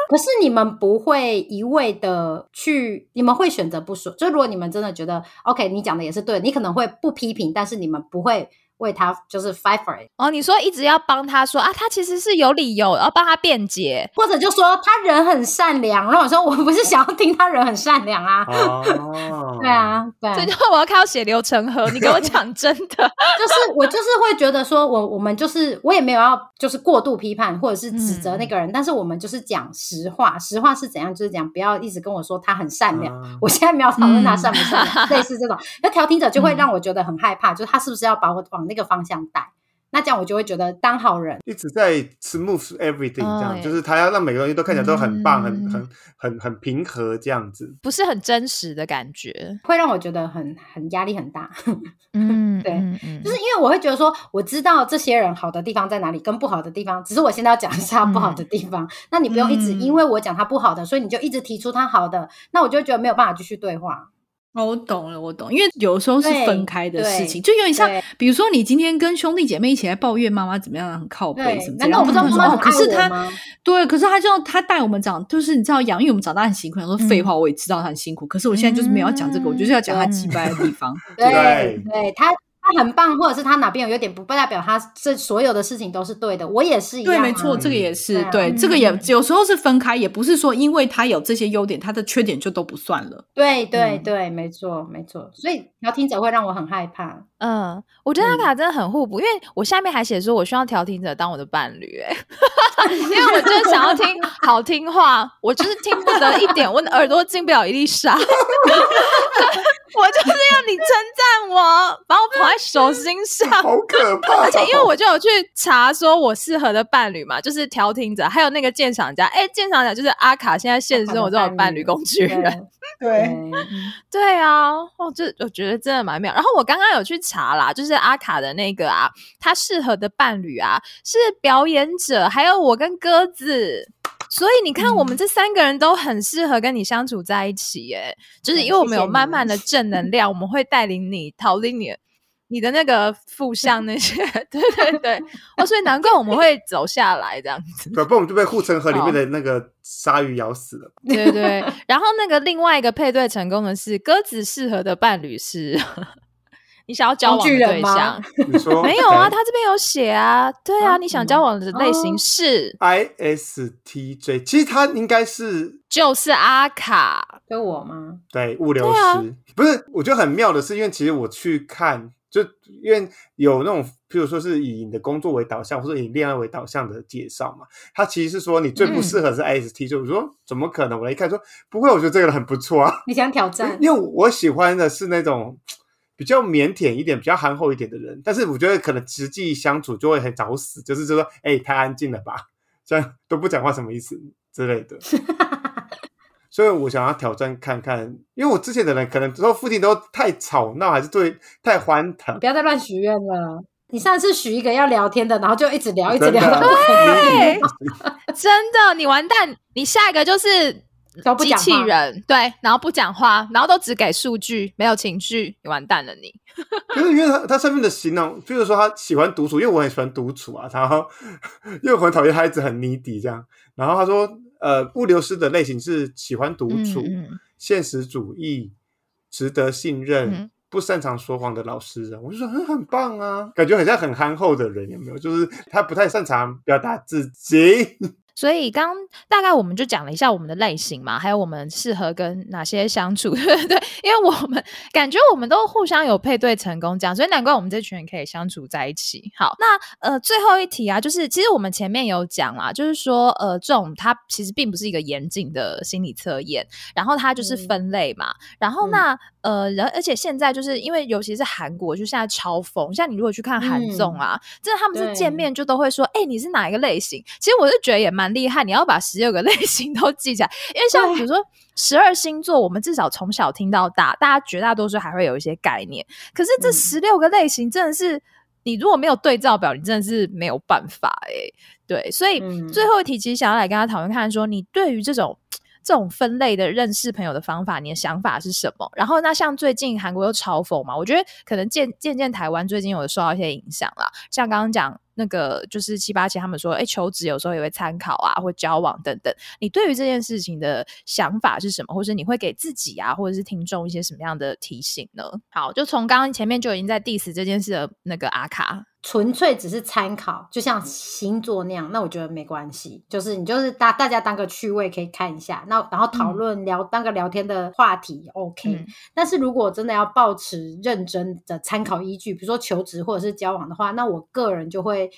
可是你们不会一味的去，你们会选择不说。就如果你们真的觉得 OK，你讲的也是对，你可能会不批评，但是你们不会为他就是 fight for it，哦，你说一直要帮他说啊，他其实是有理由，要帮他辩解。或者就说他人很善良。然后我说我不是想要听他人很善良啊，哦，对，啊，对啊，所以就我要看到血流成河，你给我讲真的。就是我就是会觉得说我我们就是我也没有要就是过度批判或者是指责那个人，但是我们就是讲实话，实话是怎样就是讲，不要一直跟我说他很善良。啊我现在没有讨论他嗯善不善良，类似这种，那调停者就会让我觉得很害怕，就是他是不是要把我往那个方向带？那这样我就会觉得当好人，一直在 smooth everything 这样，哎就是他要让每个东西都看起来都很棒、嗯很很很很平和这样子。不是很真实的感觉。会让我觉得很很压力很大。嗯，对嗯嗯就是因为我会觉得说，我知道这些人好的地方在哪里，跟不好的地方，只是我现在要讲一下不好的地方。那你不用一直嗯因为我讲他不好的，所以你就一直提出他好的，那我就觉得没有办法继续对话。哦，我懂了，我懂，因为有时候是分开的事情，就有点像，比如说你今天跟兄弟姐妹一起来抱怨妈妈怎么样很靠背什么，的，难道我不知道然后妈妈爱他们说哦可是他？对，可是他就他带我们长，就是你知道养育我们长大很辛苦。他说废话，我也知道他很辛苦，可是我现在就是没有要讲这个，我就是要讲他嗯击败的地方。对对对，他他很棒，或者是他哪边有优点，不代表他这所有的事情都是对的。我也是一样、没错，这个也是对这个也有时候是分开，也不是说因为他有这些优点，他的缺点就都不算了。对对嗯对，没错没错。所以调停者会让我很害怕。嗯，我觉得他卡真的很互补，因为我下面还写说我需要调停者当我的伴侣、欸，因为我就是想要听好听话，我就是听不得一点，我的耳朵进不了一粒沙。我就是要你称赞我，把我捧在手心上。好可怕、哦！而且因为我就有去查说我适合的伴侣嘛，就是调停者，还有那个鉴赏家。哎，鉴赏家就是阿卡，现在现实生活中的伴侣工具人。对，对啊，哦，这我觉得真的蛮妙。然后我刚刚有去查啦，就是阿卡的那个啊，他适合的伴侣啊是表演者，还有我跟鸽子。所以你看，我们这三个人都很适合跟你相处在一起，耶，就是因为我们有满满的正能量，我们会带领你 逃离你你的那个负向那些，对对对，哦，所以难怪我们会走下来这样子。对，不然我们就被护城河里面的那个鲨鱼咬死了。对对，然后那个另外一个配对成功的是鸽子适合的伴侣是你想要交往的对象，你说没有啊？他这边有写啊，对啊，啊你想交往的类型哦是、ISTJ，其实他应该是就是阿卡，就我吗？对物流师，不是？我觉得很妙的是，因为其实我去看，就因为有那种，譬如说是以你的工作为导向，或者以恋爱为导向的介绍嘛，他其实是说你最不适合是 ISTJ，、我说怎么可能？我来一看说不会，我觉得这个人很不错啊，你想挑战？因为我喜欢的是那种比较腼腆一点、比较憨厚一点的人，但是我觉得可能实际相处就会很找死，就是就说，哎、太安静了吧，这样都不讲话什么意思之类的。所以我想要挑战看看，因为我之前的人可能说附近都太吵闹，还是对太欢腾不。要再乱许愿了。你上次许一个要聊天的，然后就一直聊，一直聊 对 真的，你完蛋，你下一个就是机都不人，对，然后不讲话，然后都只给数据，没有情绪，你完蛋了你。就是因为他他上面的形容，比如说他喜欢独处，因为我很喜欢独处啊，然后 因为我很讨厌他一直很 needy 这样，然后他说，呃，物流师的类型是喜欢独处、嗯嗯现实主义、值得信任、嗯不擅长说谎的老实人，我就说很很棒啊，感觉很像很憨厚的人，有没有？就是他不太擅长表达自己。所以刚大概我们就讲了一下我们的类型嘛，还有我们适合跟哪些相处，对 不对？因为我们感觉我们都互相有配对成功，这样，所以难怪我们这群人可以相处在一起。好，那呃最后一题啊，就是其实我们前面有讲啦，就是说呃这种它其实并不是一个严谨的心理测验，然后它就是嗯分类嘛，然后那、呃然而且现在就是因为尤其是韩国，就现在超疯，像你如果去看韩综啊，真的他们是见面就都会说，哎、你是哪一个类型？其实我是觉得也蛮厉害，你要把十六个类型都记起来，因为像比如说十二星座，我们至少从小听到大，大家绝大多数还会有一些概念，可是这嗯。十六个类型真的是。你如果没有对照表，你真的是没有办法哎、对，所以嗯。最后一题其实想要来跟他讨论看说，你对于这种这种分类的认识朋友的方法，你的想法是什么？然后那像最近韩国又嘲讽嘛，我觉得可能渐渐渐台湾最近有受到一些影响啦。像刚刚讲那个就是七八七他们说，哎，求职有时候也会参考啊，或交往等等。你对于这件事情的想法是什么？或是你会给自己啊，或者是听众一些什么样的提醒呢？好，就从刚刚前面就已经在 diss 这件事的那个阿卡，纯粹只是参考，就像星座那样，那我觉得没关系。就是你就是大大家当个趣味可以看一下，那然后讨论聊、当个聊天的话题，OK、嗯但是如果真的要保持认真的参考依据，比如说求职或者是交往的话，那我个人就会。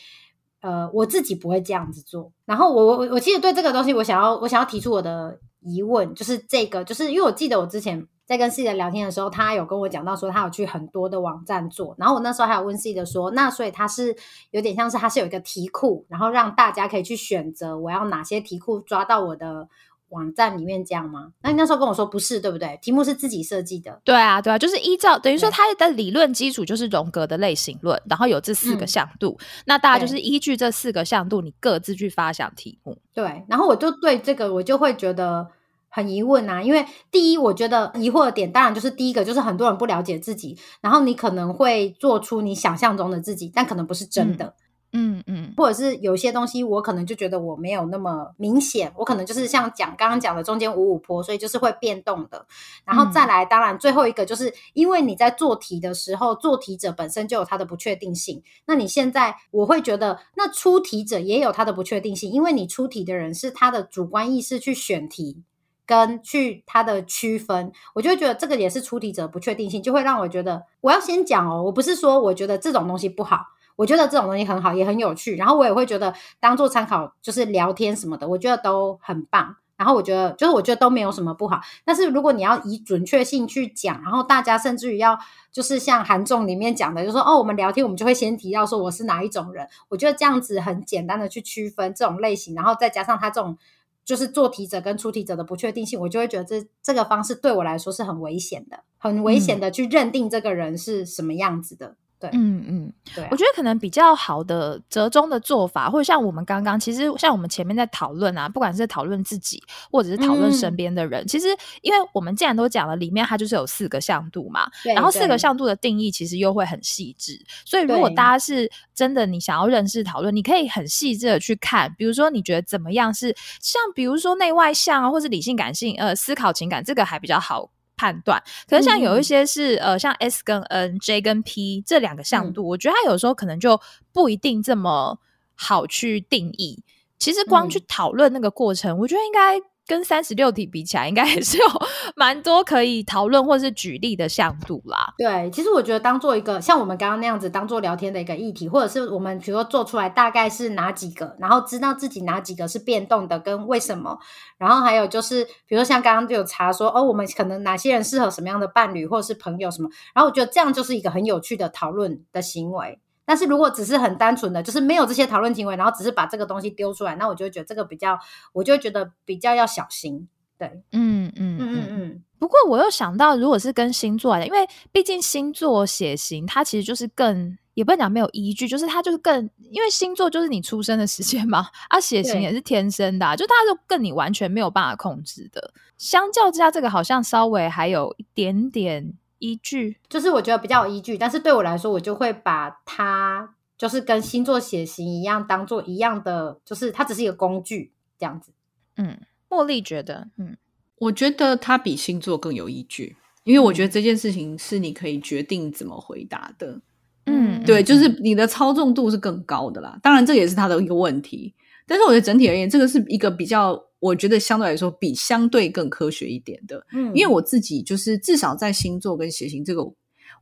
呃，我自己不会这样子做。然后我我我其实对这个东西，我想要我想要提出我的疑问，就是这个，就是因为我记得我之前在跟 C 的聊天的时候，他有跟我讲到说，他有去很多的网站做，然后我那时候还有问 C 的说，那所以他是有点像是他是有一个题库，然后让大家可以去选择我要哪些题库抓到我的网站里面这样吗？那你那时候跟我说不是，对不对？题目是自己设计的，对啊，对啊，就是依照等于说对它的理论基础就是荣格的类型论，然后有这四个嗯向度，那大家就是依据这四个向度，你各自去发想题目。对，然后我就对这个我就会觉得很疑问啊，因为第一，我觉得疑惑的点当然就是第一个就是很多人不了解自己，然后你可能会做出你想象中的自己，但可能不是真的。嗯嗯或者是有些东西，我可能就觉得我没有那么明显，我可能就是像讲刚刚讲的中间五五坡，所以就是会变动的。然后再来，当然最后一个就是因为你在做题的时候，做题者本身就有他的不确定性。那你现在我会觉得，那出题者也有他的不确定性，因为你出题的人是他的主观意识去选题。跟去它的区分，我就觉得这个也是出题者不确定性，就会让我觉得我要先讲哦，我不是说我觉得这种东西不好，我觉得这种东西很好，也很有趣，然后我也会觉得当做参考，就是聊天什么的，我觉得都很棒。然后我觉得，就是我觉得都没有什么不好。但是如果你要以准确性去讲，然后大家甚至于要就是像韩综里面讲的，就说哦，我们聊天我们就会先提到说我是哪一种人。我觉得这样子很简单的去区分这种类型，然后再加上他这种就是做题者跟出题者的不确定性，我就会觉得这这个方式对我来说是很危险的，很危险的去认定这个人是什么样子的。对，嗯嗯，对啊、我觉得可能比较好的折中的做法，或者像我们刚刚，其实像我们前面在讨论啊，不管是讨论自己，或者是讨论身嗯边的人，其实因为我们既然都讲了，里面它就是有四个向度嘛，然后四个对向度的定义其实又会很细致，所以如果大家是真的你想要认识讨论，你可以很细致的去看，比如说你觉得怎么样是像比如说内外向啊，或是理性感性，呃，思考情感这个还比较好。判断，可是像有一嗯。些是、呃，像 S 跟 N、J 跟 P 这两个向嗯。度，我觉得它有时候可能就不一定这么好去定义。其实光去嗯。讨论那个过程，我觉得应该跟三十六题比起来，应该也是有 蛮多可以讨论或是举例的向度啦。对，其实我觉得当做一个像我们刚刚那样子当做聊天的一个议题，或者是我们比如说做出来大概是哪几个，然后知道自己哪几个是变动的跟为什么，然后还有就是比如说像刚刚就有查说哦，我们可能哪些人适合什么样的伴侣或者是朋友什么，然后我觉得这样就是一个很有趣的讨论的行为。但是如果只是很单纯的，就是没有这些讨论行为，然后只是把这个东西丢出来，那我就会觉得这个比较，我就会觉得比较要小心。对，嗯嗯嗯嗯嗯。不过我又想到，如果是跟星座来讲，因为毕竟星座血型它其实就是更也不能讲没有依据，就是它就是更因为星座就是你出生的时间嘛，啊血型也是天生的啊、就它就更你完全没有办法控制的。相较之下，这个好像稍微还有一点点依据。就是我觉得比较有依据，但是对我来说，我就会把它就是跟星座血型一样，当做一样的，就是它只是一个工具这样子。嗯，茉莉觉得，嗯我觉得它比星座更有依据，因为我觉得这件事情是你可以决定怎么回答的。嗯，对，就是你的操纵度是更高的啦。当然，这也是他的一个问题。但是我觉得整体而言，这个是一个比较，我觉得相对来说比相对更科学一点的。嗯因为我自己就是至少在星座跟血型这个，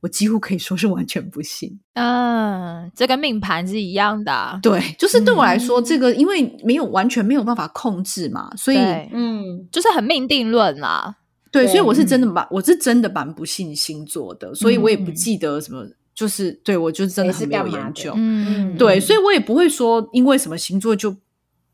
我几乎可以说是完全不信。嗯，这跟命盘是一样的啊、对，就是对我来说，嗯这个因为没有完全没有办法控制嘛，所以嗯，就是很命定论啦。对，所以我是真的蛮，我是真的蛮不信星座的，所以我也不嗯记得什么，就是对我就真的是很没有研究。嗯，对，所以我也不会说因为什么星座就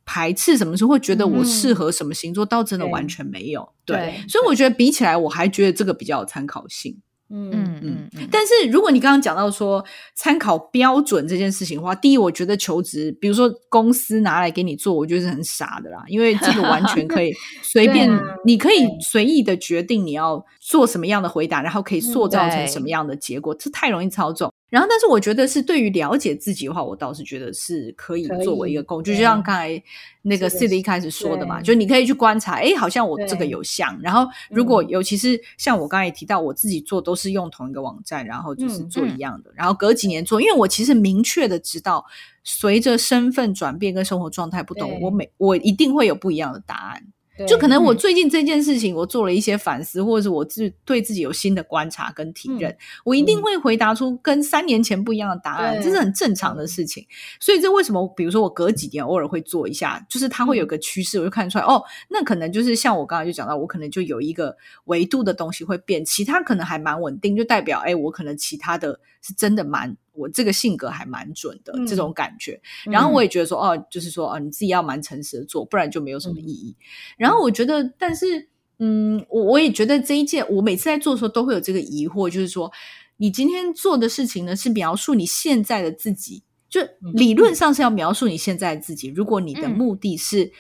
排斥什么，时候会觉得我嗯适合什么星座，倒真的完全没有。对，对所以我觉得比起来，我还觉得这个比较有参考性。嗯嗯嗯嗯，但是如果你刚刚讲到说参考标准这件事情的话，第一，我觉得求职，比如说公司拿来给你做，我觉得是很傻的啦，因为这个完全可以 随便，啊你可以随意的决定你要做什么样的回答，然后可以塑造成什么样的结果，这太容易操纵。然后，但是我觉得是对于了解自己的话，我倒是觉得是可以作为一个工具，就像刚才那个是的 C 的一开始说的嘛，就你可以去观察，哎，好像我这个有像。然后，如果嗯。尤其是像我刚才也提到，我自己做都是用同一个网站，然后就是嗯做一样的，然后隔几年做，因为我其实明确的知道，随着身份转变跟生活状态不同，我每我一定会有不一样的答案。对就可能我嗯最近这件事情，我做了一些反思，或者是我自对自己有新的观察跟体认，我一定嗯会回答出跟三年前不一样的答案，对这是很正常的事情。所以这为什么，比如说我隔几年偶尔会做一下，就是它会有嗯个趋势，我就看出来哦，那可能就是像我刚才就讲到，我可能就有一个维度的东西会变，其他可能还蛮稳定，就代表哎，我可能其他的是真的蛮。我这个性格还蛮准的、嗯这种感觉，嗯然后我也觉得说，哦，就是说，哦，你自己要蛮诚实的做，不然就没有什么意义。然后我觉得，但是，嗯，我我也觉得这一件，我每次在做的时候都会有这个疑惑，就是说，你今天做的事情呢，是描述你现在的自己，就理论上是要描述你现在的自己。如果你的嗯目的是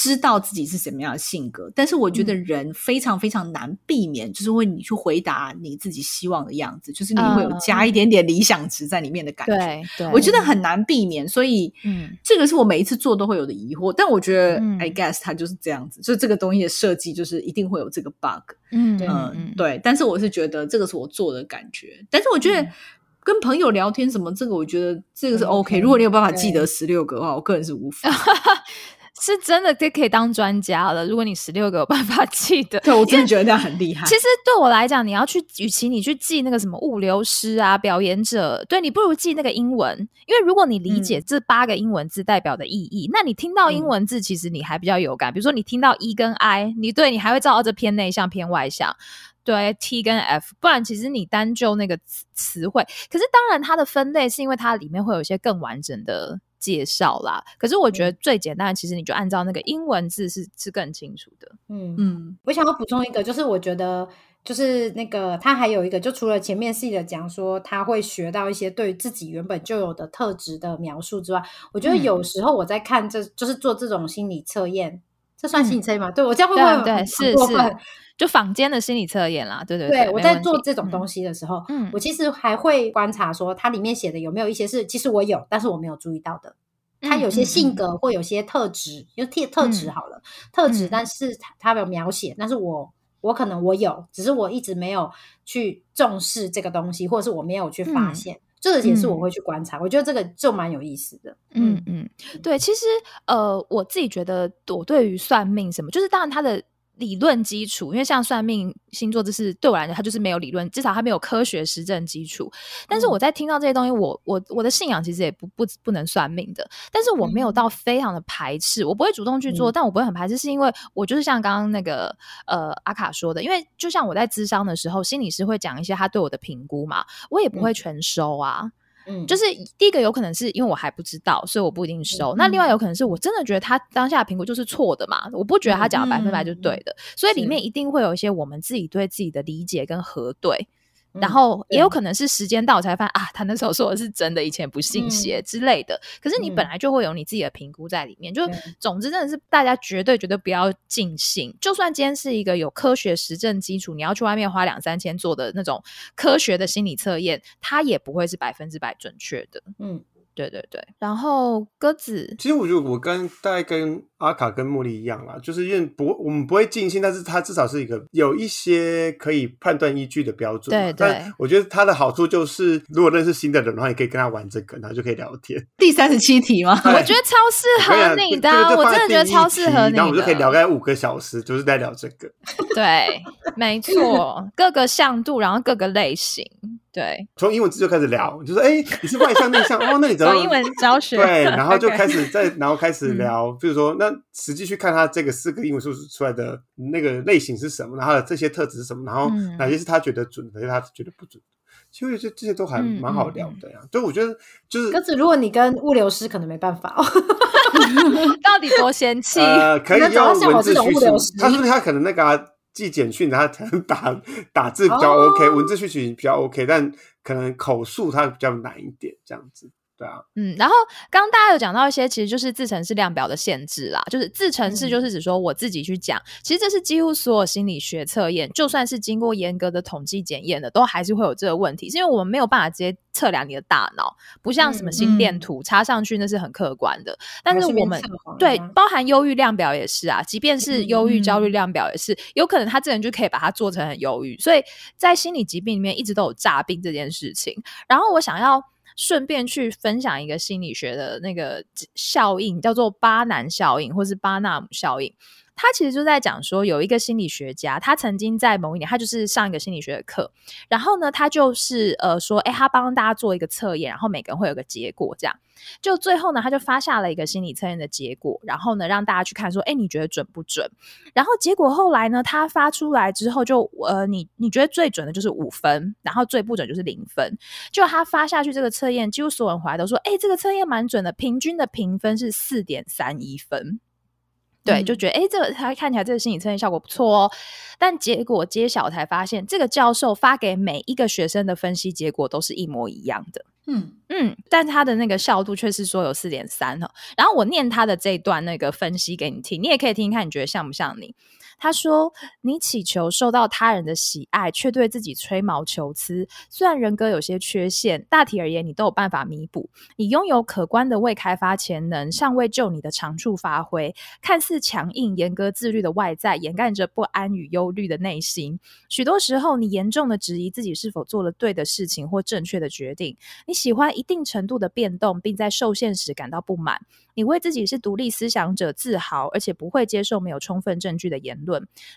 知道自己是什么样的性格，但是我觉得人非常非常难避免，就是会你去回答你自己希望的样子，就是你会有嗯加一点点理想值在里面的感觉。对对，我觉得很难避免，所以嗯这个是我每一次做都会有的疑惑。但我觉得、嗯 i guess 它就是这样子，就这个东西的设计就是一定会有这个 bug。嗯对嗯，嗯，对。但是我是觉得这个是我做的感觉，但是我觉得。嗯跟朋友聊天什么，这个我觉得这个是嗯 OK。如果你有办法记得十六个的话，我个人是无法。是真的可可以当专家了。如果你十六个有办法记得，对我真的觉得那样很厉害。其实对我来讲，你要去，与其你去记那个什么物流师啊、表演者，对你不如记那个英文，因为如果你理解这八个英文字代表的意义，那你听到英文字，其实你还比较有感。比如说你听到 E 跟 I，你对你还会知道这偏内向、偏外向。对 T 跟 F，不然其实你单就那个词词汇，可是当然它的分类是因为它里面会有一些更完整的介绍啦。可是我觉得最简单的，其实你就按照那个英文字是是更清楚的。嗯嗯我想要补充一个，就是我觉得，就是那个他还有一个，就除了前面细的讲说他会学到一些对自己原本就有的特质的描述之外，我觉得嗯有时候我在看这，就是做这种心理测验，这算心理测验吗？对我这样会不会很对对是是过分？就坊间的心理测验啦，对对对，我在做这这种东西的时候，嗯我其实还会观察说它里面写的有没有一些是其实我有，但是我没有注意到的。它有些性格或有些特质，就特特质嗯好了，特质，嗯但是它它有描写，但是我我可能我有，只是我一直没有去重视这个东西，或者是我没有去发嗯现，这个也是我嗯会去观察。我觉得这个就蛮有意思的。嗯嗯，对，其实呃，我自己觉得我对于算命什么，就是当然它的理论基础，因为像算命星座，这是对我来讲，它就是没有理论，至少它没有科学实证基础。但是嗯我在听到这些东西，我我我的信仰其实也不不不能算命的，但是我没有嗯到非常的排斥，我不会主动去做，嗯但我不会很排斥，是因为我就是像刚刚那个呃阿卡说的，因为就像我在咨商的时候，心理师会讲一些他对我的评估嘛，我也不会嗯全收啊。嗯，就是第一个有可能是因为我还不知道，所以我不一定收。那另外有可能是我真的觉得他当下的评估就是错的嘛，我不觉得他讲的百分百就是对的，所以里面一定会有一些我们自己对自己的理解跟核对。然后也有可能是时间到才发现啊，他那时候说的是真的，以前不信邪之类的。可是你本来就会有你自己的评估在里面，就总之真的是大家绝对绝对不要尽信。就算今天是一个有科学实证基础，你要去外面花两三千做的那种科学的心理测验，它也不会是百分之百准确的。嗯。对对对，然后鸽子，其实我觉得我跟大概跟阿卡跟茉莉一样啦，就是因为不我们不会尽心，但是它至少是一个有一些可以判断依据的标准。对对，我觉得它的好处就是，如果认识新的人的话，你可以跟他玩这个，然后就可以聊天。第三十七题吗？我觉得超适合你的，我真的觉得超适合你。然后我们就可以聊个五个小时，就是在聊这个。对，没错，各个向度，然后各个类型。对，从英文字就开始聊，就说：“哎，你是外向内向哦？那你怎么英文教学？对，然后就开始在，然后开始聊，比如说，那实际去看他这个四个英文数字出来的那个类型是什么，然后这些特质是什么，然后哪些是他觉得准，哪些他觉得不准。其实这这些都还蛮好聊的呀。所以我觉得就是，可是如果你跟物流师可能没办法哦，到底多嫌弃？呃，可以用文字叙述，他说他可能那个。啊、记简讯，他可能打打字比较 OK，文字叙述比较 OK，但可能口述他比较难一点，这样子。对啊，嗯，然后刚刚大家有讲到一些，其实就是自程式量表的限制啦。就是自程式就是指说我自己去讲，其实这是几乎所有心理学测验，就算是经过严格的统计检验的，都还是会有这个问题，是因为我们没有办法直接测量你的大脑，不像什么心电图插上去那是很客观的。但是我们对包含忧郁量表也是啊，即便是忧郁焦虑量表也是，有可能他这人就可以把它做成很忧郁。所以在心理疾病里面一直都有诈病这件事情。然后我想要。顺便去分享一个心理学的那个效应，叫做巴南效应，或是巴纳姆效应。他其实就在讲说，有一个心理学家，他曾经在某一年，他就是上一个心理学的课，然后呢，他就是呃说，哎，他帮大家做一个测验，然后每个人会有个结果，这样。就最后呢，他就发下了一个心理测验的结果，然后呢，让大家去看说，哎，你觉得准不准？然后结果后来呢，他发出来之后，就呃，你你觉得最准的就是五分，然后最不准就是零分。就他发下去这个测验，几乎所有人回来都说，哎，这个测验蛮准的，平均的评分是四点三一分。对，就觉得哎，这个他看起来这个心理测验效果不错哦。但结果揭晓才发现，这个教授发给每一个学生的分析结果都是一模一样的。嗯嗯，但他的那个效度却是说有四点三哦。然后我念他的这一段那个分析给你听，你也可以听听看，你觉得像不像你？他说：“你祈求受到他人的喜爱，却对自己吹毛求疵。虽然人格有些缺陷，大体而言你都有办法弥补。你拥有可观的未开发潜能，尚未就你的长处发挥。看似强硬、严格、自律的外在，掩盖着不安与忧虑的内心。许多时候，你严重的质疑自己是否做了对的事情或正确的决定。你喜欢一定程度的变动，并在受限时感到不满。你为自己是独立思想者自豪，而且不会接受没有充分证据的言论。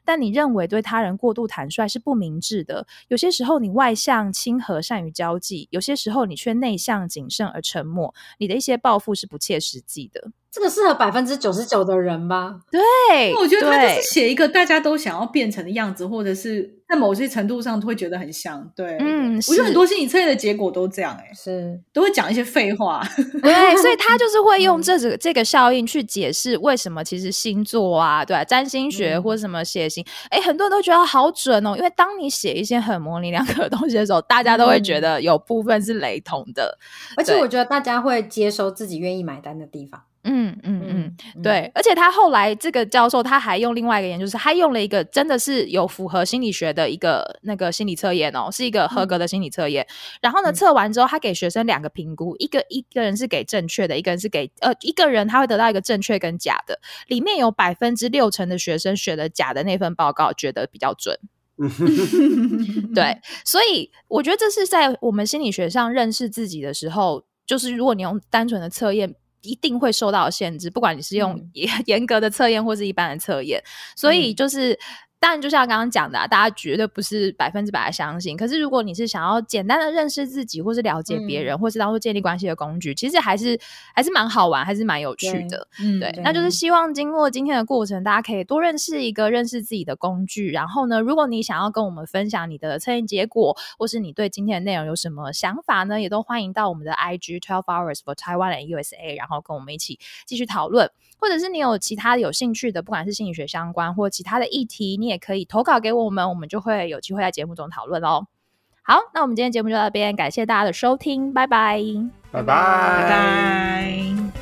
但你认为对他人过度坦率是不明智的。有些时候你外向、亲和、善于交际；有些时候你却内向、谨慎而沉默。你的一些抱负是不切实际的。这个适合百分之九十九的人吗？对，我觉得他就是写一个大家都想要变成的样子，或者是。在某些程度上会觉得很像，对，嗯，我觉得很多心理测验的结果都这样，哎，是都会讲一些废话，对，所以 他就是会用这个这个效应去解释为什么其实星座啊，对，占星学或什么血型，哎，很多人都觉得好准哦，因为当你写一些很模棱两可的东西的时候，大家都会觉得有部分是雷同的，而且我觉得大家会接收自己愿意买单的地方。嗯嗯嗯，对，而且他后来这个教授他还用另外一个研究，是他用了一个真的是有符合心理学的一个那个心理测验哦，是一个合格的心理测验。然后呢，测完之后，他给学生两个评估，一个一个人是给正确的，一个人是给呃一个人他会得到一个正确跟假的，里面有百分之六成的学生选了假的那份报告，觉得比较准。对，所以我觉得这是在我们心理学上认识自己的时候，就是如果你用单纯的测验。一定会受到限制，不管你是用严严格的测验或是一般的测验，所以就是当然，就像刚刚讲的，啊，大家绝对不是百分之百的相信。可是，如果你是想要简单的认识自己，或是了解别人，或是当做建立关系的工具，其实还是还是蛮好玩，还是蛮有趣的。嗯，对。那就是希望经过今天的过程，大家可以多认识一个认识自己的工具。然后呢，如果你想要跟我们分享你的测验结果，或是你对今天的内容有什么想法呢，也都欢迎到我们的 IG Twelve Hours for Taiwan and USA，然后跟我们一起继续讨论。或者是你有其他有兴趣的，不管是心理学相关或其他的议题，你也可以投稿给我们，我们就会有机会在节目中讨论哦。好，那我们今天节目就到这边，感谢大家的收听，拜拜，拜拜，拜拜。